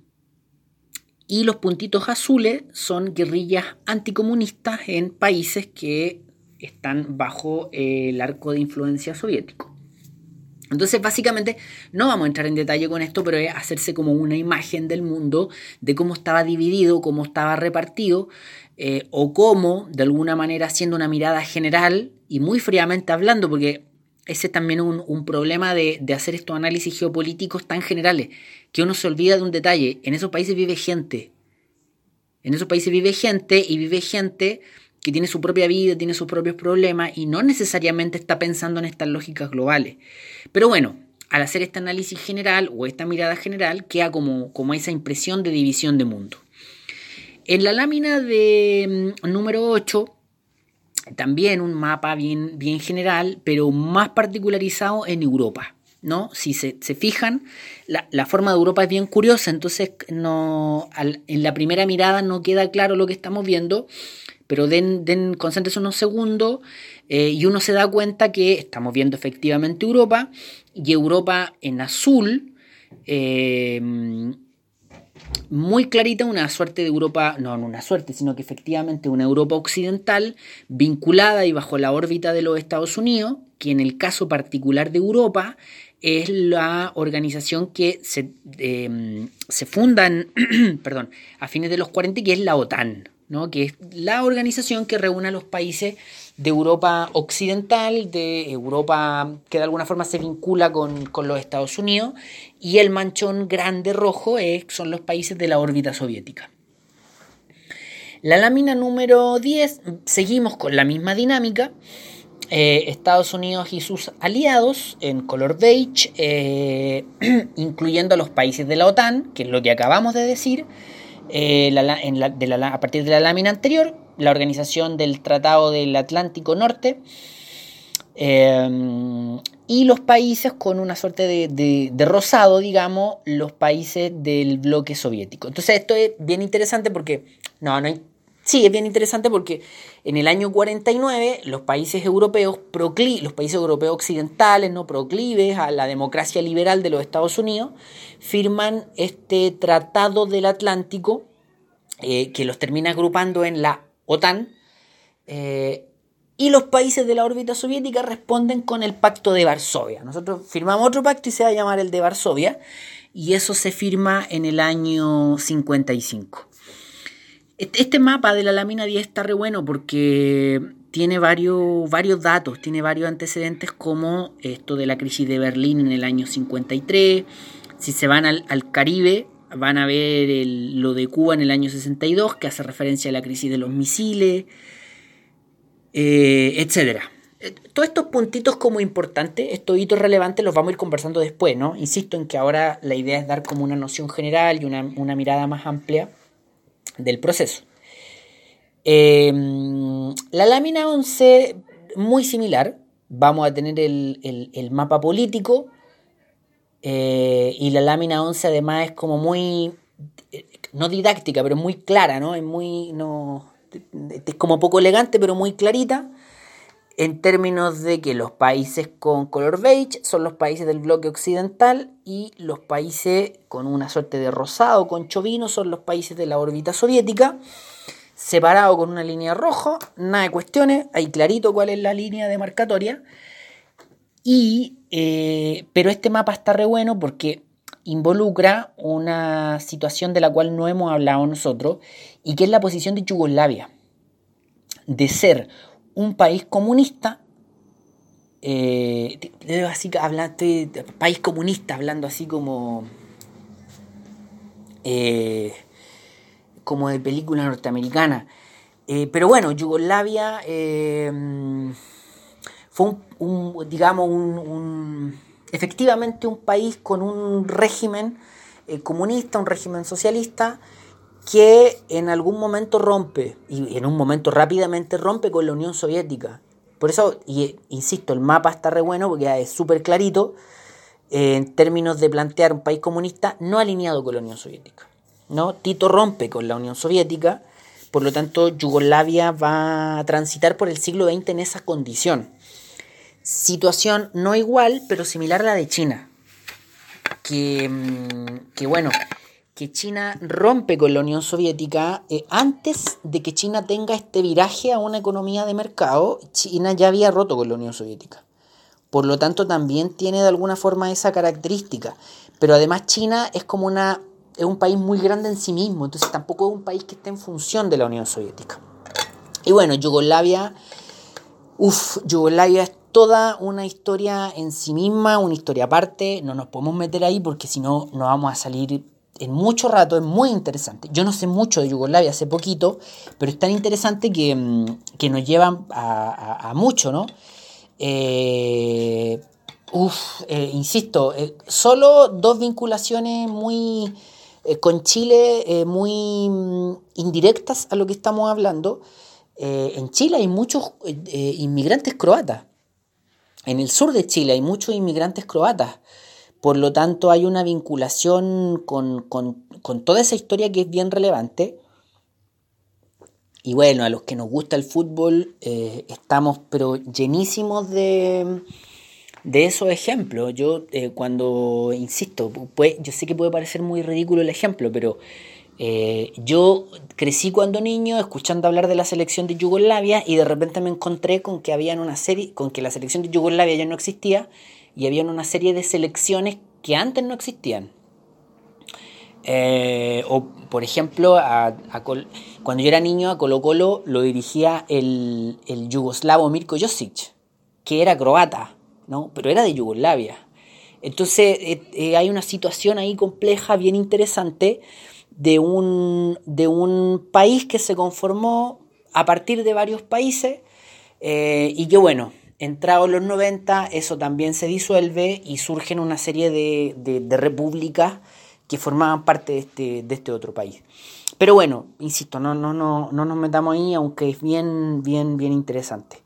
Speaker 1: y los puntitos azules son guerrillas anticomunistas en países que están bajo el arco de influencia soviético. Entonces, básicamente, no vamos a entrar en detalle con esto, pero es hacerse como una imagen del mundo, de cómo estaba dividido, cómo estaba repartido, eh, o cómo, de alguna manera, haciendo una mirada general y muy fríamente hablando, porque ese es también un, un problema de, de, hacer estos análisis geopolíticos tan generales, que uno se olvida de un detalle. En esos países vive gente. En esos países vive gente y vive gente que tiene su propia vida, tiene sus propios problemas y no necesariamente está pensando en estas lógicas globales. Pero bueno, al hacer este análisis general o esta mirada general, queda como, como esa impresión de división de mundo. En la lámina de mm, número 8 también un mapa bien, bien general, pero más particularizado en Europa. ¿no? Si se, fijan, la, forma de Europa es bien curiosa, entonces no, en la primera mirada no queda claro lo que estamos viendo, pero den, den concéntrense unos segundos eh, y uno se da cuenta que estamos viendo efectivamente Europa y Europa en azul eh, muy clarita una suerte de Europa, no, no una suerte, sino que efectivamente una Europa occidental vinculada y bajo la órbita de los Estados Unidos, que en el caso particular de Europa es la organización que se, em, se funda perdón, a fines de los 40, que es la OTAN, ¿no? que es la organización que reúne a los países de Europa occidental, de Europa que de alguna forma se vincula con, los Estados Unidos, y el manchón grande rojo son los países de la órbita soviética. La lámina número 10, seguimos con la misma dinámica. Eh, Estados Unidos y sus aliados en color beige, eh, incluyendo a los países de la OTAN, que es lo que acabamos de decir, eh, a partir de la lámina anterior, la organización del Tratado del Atlántico Norte, eh, y los países con una suerte de, rosado, digamos, los países del bloque soviético. Entonces esto es bien interesante porque, no, no sí, es bien interesante porque en el año 49 los países europeos, los países europeos occidentales, no proclives a la democracia liberal de los Estados Unidos, firman este Tratado del Atlántico eh, que los termina agrupando en la OTAN, eh, y los países de la órbita soviética responden con el Pacto de Varsovia. Nosotros firmamos otro pacto y se va a llamar el de Varsovia, y eso se firma en el año 55. Este mapa de la lámina 10 está re bueno porque tiene varios, varios datos, tiene varios antecedentes como esto de la crisis de Berlín en el año 53. Si se van al, al Caribe, van a ver lo de Cuba en el año 62, que hace referencia a la crisis de los misiles, eh, etc. Eh, todos estos puntitos como importantes, estos hitos relevantes, los vamos a ir conversando después, ¿no? Insisto en que ahora la idea es dar como una noción general y una, mirada más amplia del proceso. Em, la lámina 11, muy similar, vamos a tener el, el mapa político, eh, y la lámina 11 además es como muy, eh, no didáctica, pero muy clara, ¿no? Es muy, no, es como poco elegante, pero muy clarita, en términos de que los países con color beige son los países del bloque occidental y los países con una suerte de rosado, con chovino, son los países de la órbita soviética, separado con una línea roja, nada de cuestiones, hay clarito cuál es la línea demarcatoria, y eh, pero este mapa está re bueno porque involucra una situación de la cual no hemos hablado nosotros y que es la posición de Yugoslavia, de ser un país comunista, eh, así país comunista, hablando así como, eh, como de película norteamericana. pero bueno, Yugoslavia fue un, digamos, un, efectivamente un país con un régimen eh, comunista, un régimen socialista, que en algún momento rompe, y en un momento rápidamente rompe con la Unión Soviética. Por eso, y, insisto, el mapa está re bueno porque es súper clarito eh, en términos de plantear un país comunista no alineado con la Unión Soviética. ¿no? Tito rompe con la Unión Soviética, por lo tanto Yugoslavia va a transitar por el siglo XX en esa condición situación no igual, pero similar a la de China. Que, mm, bueno, que China rompe con la Unión Soviética eh, antes de que China tenga este viraje a una economía de mercado, China ya había roto con la Unión Soviética. Por lo tanto, también tiene de alguna forma esa característica. Pero además China es como una es un país muy grande en sí mismo, entonces tampoco es un país que esté en función de la Unión Soviética. Y bueno, Yugoslavia, uff, Yugoslavia toda una historia en sí misma, una historia aparte, no nos podemos meter ahí porque si no, no vamos a salir en mucho rato, es muy interesante. Yo no sé mucho de Yugoslavia, hace poquito, pero es tan interesante que, mm, nos llevan a, mucho, ¿no? Eh, eh, insisto, eh, solo dos vinculaciones muy con Chile, muy mm, indirectas a lo que estamos hablando. en Chile hay muchos inmigrantes croatas. En el sur de Chile hay muchos inmigrantes croatas. Por lo tanto, hay una vinculación con, toda esa historia que es bien relevante. Y bueno, a los que nos gusta el fútbol, eh, estamos pero llenísimos de, esos ejemplos. Yo eh, cuando, insisto, yo sé que puede parecer muy ridículo el ejemplo, pero eh, yo crecí cuando niño escuchando hablar de la selección de Yugoslavia y de repente me encontré con que había una serie, con que la selección de Yugoslavia ya no existía y había una serie de selecciones que antes no existían. Eh, o, por ejemplo, cuando yo era niño a Colo Colo lo dirigía el, el yugoslavo Mirko Josic, que era croata, ¿no? pero era de Yugoslavia. Entonces eh, eh, hay una situación ahí compleja, bien interesante, de un, de un país que se conformó a partir de varios países y que bueno, Entrados los 90, eso también se disuelve y surgen una serie de, repúblicas que formaban parte de este, de este otro país. Pero bueno, insisto, no, no, no, no nos metamos ahí, aunque es bien, bien, bien interesante.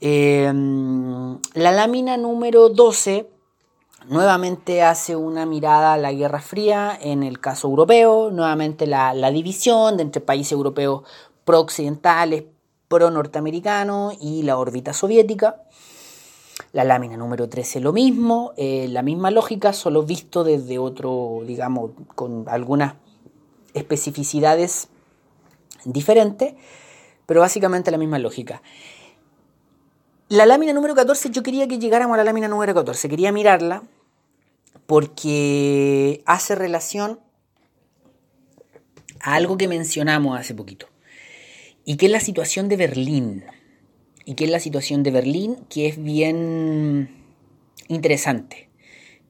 Speaker 1: Em, la lámina número 12 nuevamente hace una mirada a la Guerra Fría en el caso europeo, nuevamente la, la división de entre países europeos pro-occidentales, pro-norteamericano y la órbita soviética. La lámina número 13 lo mismo, eh, la misma lógica, solo visto desde otro, digamos, con algunas especificidades diferentes, pero básicamente la misma lógica. La lámina número 14, yo quería que llegáramos a la lámina número 14, quería mirarla porque hace relación a algo que mencionamos hace poquito. ¿Y qué es la situación de Berlín? ¿Y qué es la situación de Berlín? Que es bien interesante.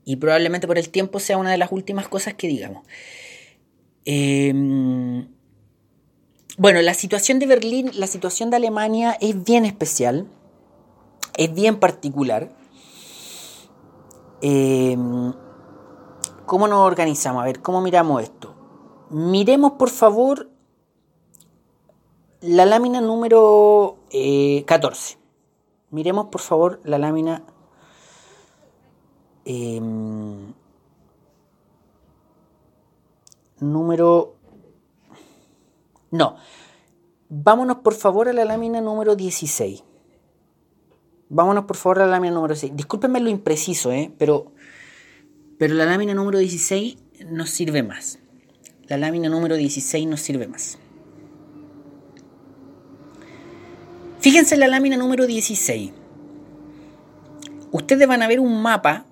Speaker 1: Y probablemente por el tiempo sea una de las últimas cosas que digamos. Em, bueno, la situación de Berlín, la situación de Alemania es bien especial, es bien particular. Em, ¿Cómo nos organizamos? A ver, ¿cómo miramos esto? Miremos por favor la lámina número 14. Eh, Miremos por favor la lámina... Em, número... No. Vámonos por favor a la lámina número 16. Vámonos por favor a la lámina número 6. Discúlpenme lo impreciso, ¿eh? pero, pero la lámina número 16 nos sirve más. La lámina número 16 nos sirve más. Fíjense en la lámina número 16. Ustedes van a ver un mapa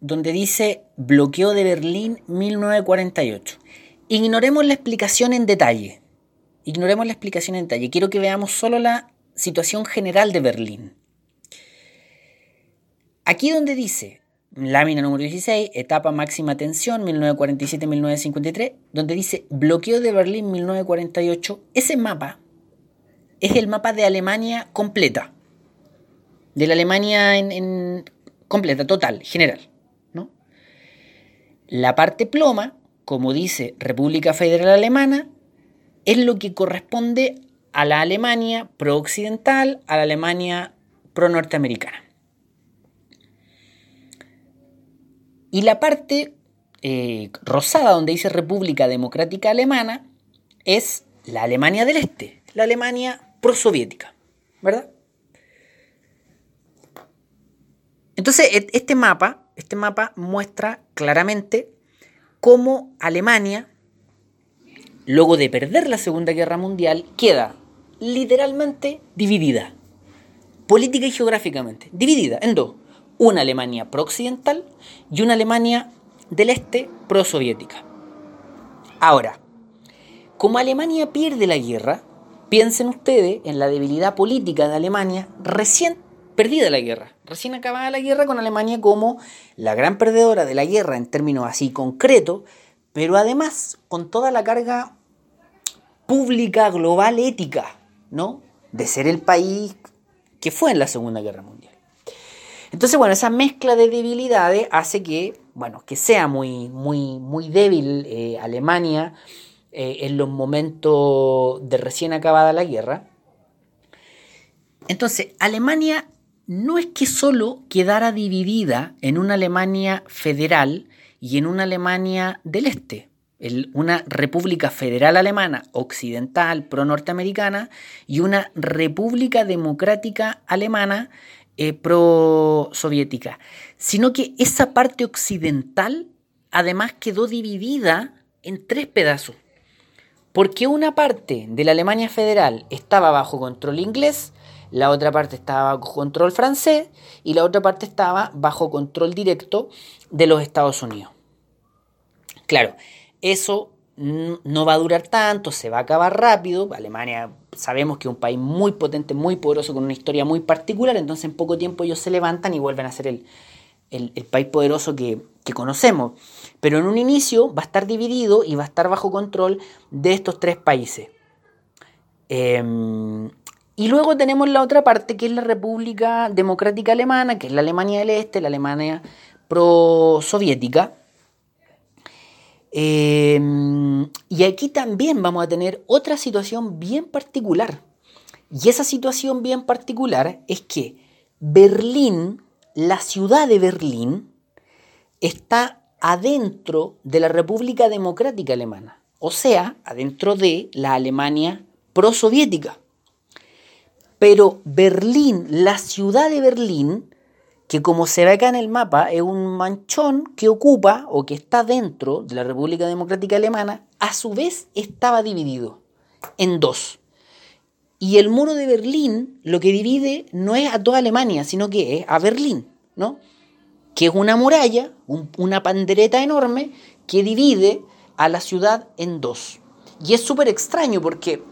Speaker 1: donde dice bloqueo de Berlín 1948. Ignoremos la explicación en detalle. Ignoremos la explicación en detalle. Quiero que veamos solo la situación general de Berlín. Aquí donde dice lámina número 16, etapa máxima tensión 1947-1953, donde dice bloqueo de Berlín 1948, ese mapa es el mapa de Alemania completa. De la Alemania en, completa, total, general. ¿no? La parte ploma, como dice República Federal Alemana, es lo que corresponde a la Alemania pro-occidental, a la Alemania pro-norteamericana. Y la parte eh, rosada, donde dice República Democrática Alemana, es la Alemania del Este, la Alemania prosoviética, ¿verdad? Entonces, e-, este mapa, este mapa muestra claramente cómo Alemania, luego de perder la Segunda Guerra Mundial, queda literalmente dividida, política y geográficamente, dividida en dos. Una Alemania pro-occidental y una Alemania del este pro-soviética. Ahora, como Alemania pierde la guerra, Piensen ustedes en la debilidad política de Alemania recién perdida la guerra. Recién acababa la guerra con Alemania como la gran perdedora de la guerra en términos así concretos, pero además con toda la carga pública, global, ética, ¿no? De ser el país que fue en la Segunda Guerra Mundial. Entonces, bueno, esa mezcla de debilidades hace que, bueno, que sea muy, muy, muy débil eh, Alemania eh, en los momentos de recién acabada la guerra. Entonces, Alemania no es que solo quedara dividida en una Alemania federal y en una Alemania del Este, una República Federal Alemana occidental pro-norteamericana y una República Democrática Alemana eh, pro-soviética, sino que esa parte occidental además quedó dividida en tres pedazos. Porque una parte de la Alemania federal estaba bajo control inglés, la otra parte estaba bajo control francés y la otra parte estaba bajo control directo de los Estados Unidos. Claro, eso no va a durar tanto, se va a acabar rápido. Alemania sabemos que es un país muy potente, muy poderoso, con una historia muy particular, entonces en poco tiempo ellos se levantan y vuelven a ser el, país poderoso que, conocemos. Pero en un inicio va a estar dividido y va a estar bajo control de estos tres países. Em, y luego tenemos la otra parte que es la República Democrática Alemana, que es la Alemania del Este, la Alemania pro-soviética Em, y aquí también vamos a tener otra situación bien particular. Y esa situación bien particular es que Berlín, la ciudad de Berlín, está adentro de la República Democrática Alemana, o sea, adentro de la Alemania prosoviética. Pero Berlín, la ciudad de Berlín, que como se ve acá en el mapa, es un manchón que ocupa o que está dentro de la República Democrática Alemana, a su vez estaba dividido en dos. Y el muro de Berlín lo que divide no es a toda Alemania, sino que es a Berlín, ¿no? Que es una muralla, una pandereta enorme que divide a la ciudad en dos. Y es súper extraño porque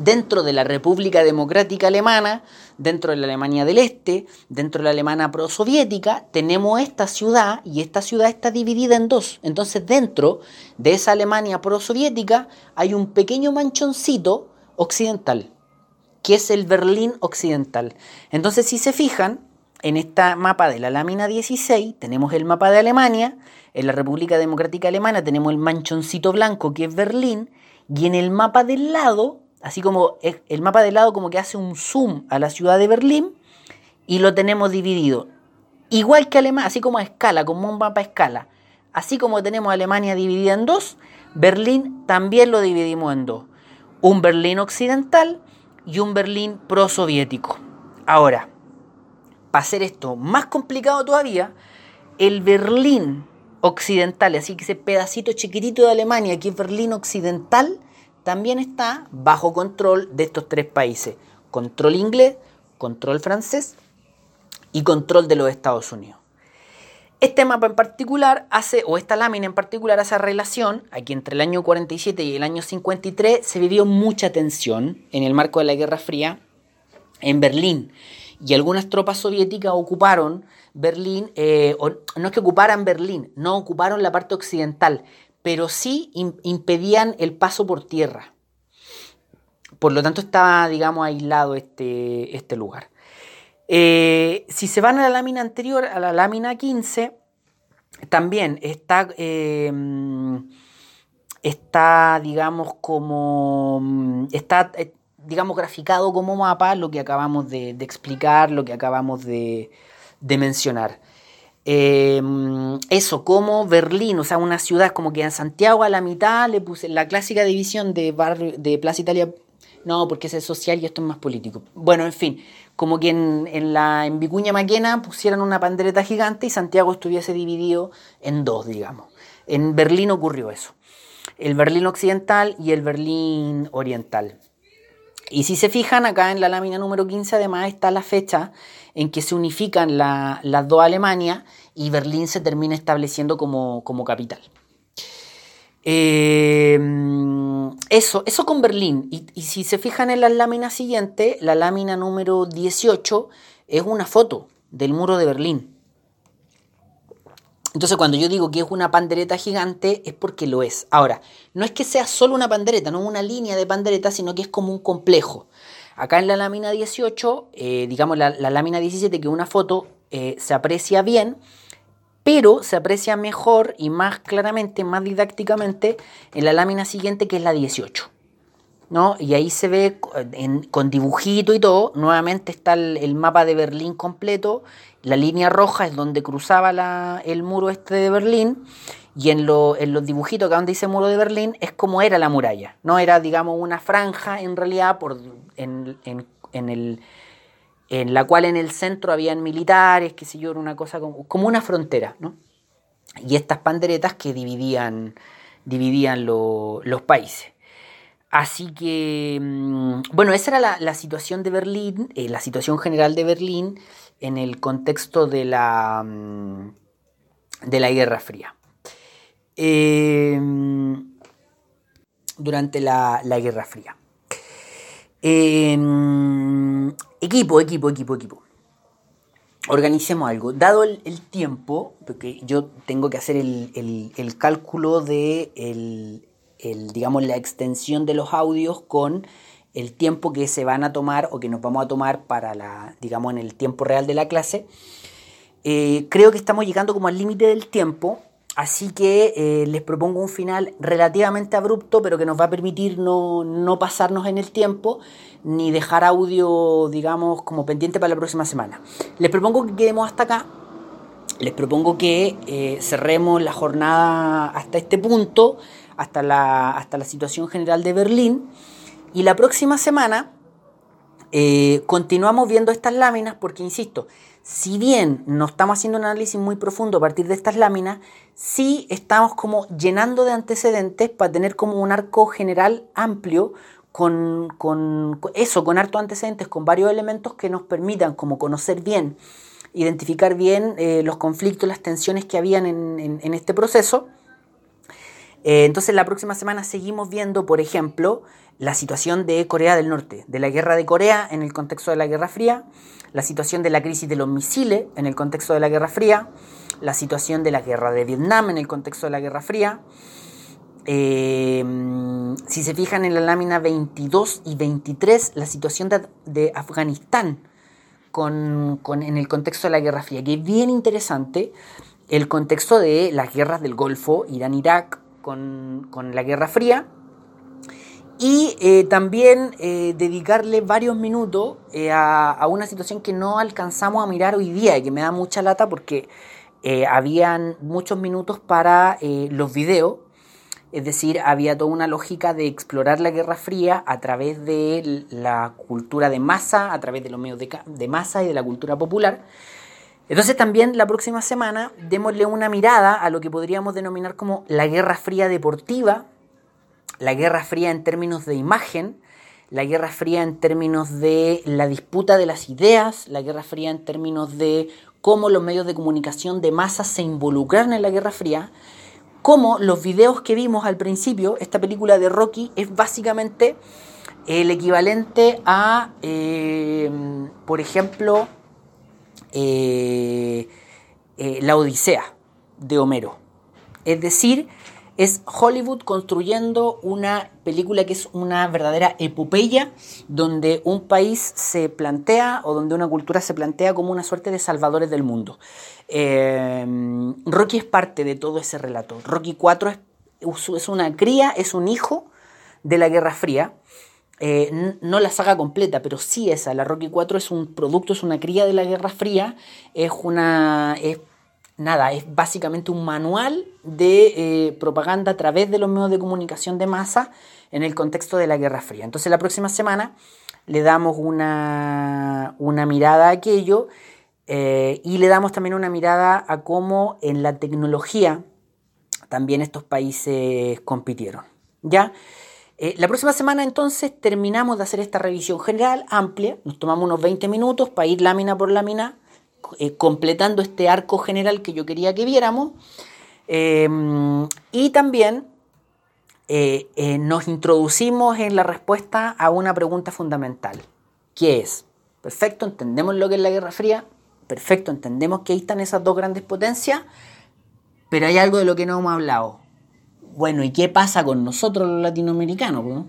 Speaker 1: dentro de la República Democrática Alemana, dentro de la Alemania del Este, dentro de la Alemania prosoviética, tenemos esta ciudad y esta ciudad está dividida en dos. Entonces dentro de esa Alemania prosoviética hay un pequeño manchoncito occidental, que es el Berlín occidental. Entonces si se fijan, en este mapa de la lámina 16 tenemos el mapa de Alemania, en la República Democrática Alemana tenemos el manchoncito blanco que es Berlín, y en el mapa del lado así como el mapa de lado como que hace un zoom a la ciudad de Berlín y lo tenemos dividido. Igual que Alemania, así como a escala, como un mapa a escala. Así como tenemos Alemania dividida en dos, Berlín también lo dividimos en dos. Un Berlín occidental y un Berlín prosoviético. Ahora, para hacer esto más complicado todavía, el Berlín occidental, así que ese pedacito chiquitito de Alemania que es Berlín occidental, también está bajo control de estos tres países. Control inglés, control francés y control de los Estados Unidos. Este mapa en particular hace, o esta lámina en particular hace relación a que entre el año 47 y el año 53 se vivió mucha tensión en el marco de la Guerra Fría en Berlín. Y algunas tropas soviéticas ocuparon Berlín, eh, no es que ocuparan Berlín, no ocuparon la parte occidental, pero sí impedían el paso por tierra. Por lo tanto, estaba, digamos, aislado este, este lugar. Eh, si se van a la lámina anterior, a la lámina 15, también está, eh, está digamos, como, está, eh, digamos, graficado como mapa lo que acabamos de, explicar, lo que acabamos de, de mencionar. Em, eso, como Berlín, o sea, una ciudad como que en Santiago a la mitad le puse la clásica división de, de Plaza Italia. No, porque ese es social y esto es más político. Bueno, en fin, como que en, la, en Vicuña Maquena pusieran una pandereta gigante y Santiago estuviese dividido en dos, digamos. En Berlín ocurrió eso. El Berlín occidental y el Berlín oriental. Y si se fijan, acá en la lámina número 15 además está la fecha en que se unifican las dos Alemanias y Berlín se termina estableciendo como, capital. Eh, eso, eso con Berlín. Y, si se fijan en la lámina siguiente, la lámina número 18, es una foto del muro de Berlín. Entonces cuando yo digo que es una pandereta gigante es porque lo es. Ahora, no es que sea solo una pandereta, no una línea de pandereta, sino que es como un complejo. Acá en la lámina 18, eh, digamos la, lámina 17, que una foto eh, se aprecia bien, pero se aprecia mejor y más claramente, más didácticamente en la lámina siguiente que es la 18. ¿no? Y ahí se ve con dibujito y todo, nuevamente está el, mapa de Berlín completo, la línea roja es donde cruzaba el muro este de Berlín, y en, en los dibujitos que donde dice muro de Berlín es como era la muralla, no era digamos una franja en realidad por, en, el en la cual en el centro habían militares, qué sé yo, una cosa como, como una frontera, ¿no? Y estas panderetas que dividían, dividían los países. Así que, mm, bueno, esa era la, situación de Berlín, eh, la situación general de Berlín en el contexto de la, mm, de la Guerra Fría. Em, durante la, Guerra Fría. Em, equipo, equipo, equipo, equipo. Organicemos algo. Dado el, tiempo, porque yo tengo que hacer el, cálculo de digamos, la extensión de los audios con el tiempo que se van a tomar o que nos vamos a tomar para la, digamos, en el tiempo real de la clase. Eh, creo que estamos llegando como al límite del tiempo, así que eh, les propongo un final relativamente abrupto, pero que nos va a permitir no, no, pasarnos en el tiempo ni dejar audio, digamos, como pendiente para la próxima semana. Les propongo que quedemos hasta acá. Les propongo que eh, cerremos la jornada hasta este punto hasta la, hasta la situación general de Berlín. Y la próxima semana eh, continuamos viendo estas láminas porque, insisto, si bien no estamos haciendo un análisis muy profundo a partir de estas láminas, sí estamos como llenando de antecedentes para tener como un arco general amplio con, con, eso, con harto antecedentes, con varios elementos que nos permitan como conocer bien, identificar bien eh, los conflictos, las tensiones que habían en, este proceso. Eh, entonces la próxima semana seguimos viendo, por ejemplo, la situación de Corea del Norte, de la guerra de Corea en el contexto de la Guerra Fría, la situación de la crisis de los misiles en el contexto de la Guerra Fría, la situación de la guerra de Vietnam en el contexto de la Guerra Fría. Eh, si se fijan en la lámina 22 y 23, la situación de, Afganistán en el contexto de la Guerra Fría, que es bien interesante el contexto de las guerras del Golfo, Irán-Irak, con, la Guerra Fría y eh, también eh, dedicarle varios minutos eh, a, una situación que no alcanzamos a mirar hoy día y que me da mucha lata porque habían muchos minutos para los videos, es decir, había toda una lógica de explorar la Guerra Fría a través de la cultura de masa, a través de los medios de, de masa y de la cultura popular. Entonces también la próxima semana démosle una mirada a lo que podríamos denominar como la Guerra Fría deportiva, la Guerra Fría en términos de imagen, la Guerra Fría en términos de la disputa de las ideas, la Guerra Fría en términos de cómo los medios de comunicación de masa se involucraron en la Guerra Fría, cómo los videos que vimos al principio, esta película de Rocky es básicamente el equivalente a, eh, por ejemplo, eh, eh, la Odisea de Homero. Es decir, es Hollywood construyendo una película que es una verdadera epopeya donde un país se plantea o donde una cultura se plantea como una suerte de salvadores del mundo. Eh, Rocky es parte de todo ese relato. Rocky 4 es una cría, es un hijo de la Guerra Fría eh, no la saga completa, pero sí esa, la Rocky 4 es un producto, es una cría de la Guerra Fría, es una... nada, es básicamente un manual de eh, propaganda a través de los medios de comunicación de masa en el contexto de la Guerra Fría. Entonces la próxima semana le damos una, una mirada a aquello eh, y le damos también una mirada a cómo en la tecnología también estos países compitieron. ¿Ya? Eh, la próxima semana entonces terminamos de hacer esta revisión general amplia, nos tomamos unos 20 minutos para ir lámina por lámina, eh, completando este arco general que yo quería que viéramos. Em, y también eh, nos introducimos en la respuesta a una pregunta fundamental, que es, Perfecto, entendemos lo que es la Guerra Fría. Perfecto, entendemos que ahí están esas dos grandes potencias. Pero hay algo de lo que no hemos hablado. Bueno, ¿y qué pasa con nosotros los latinoamericanos?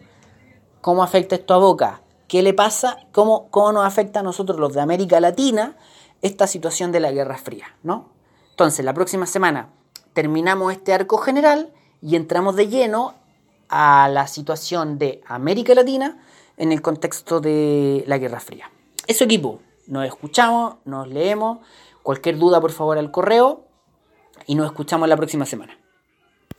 Speaker 1: ¿Cómo afecta esto a Boca? ¿Qué le pasa? ¿Cómo, ¿Cómo nos afecta a nosotros los de América Latina esta situación de la Guerra Fría? ¿no? Entonces, la próxima semana terminamos este arco general y entramos de lleno a la situación de América Latina en el contexto de la Guerra Fría. Eso equipo, nos escuchamos, nos leemos, cualquier duda por favor al correo y nos escuchamos la próxima semana.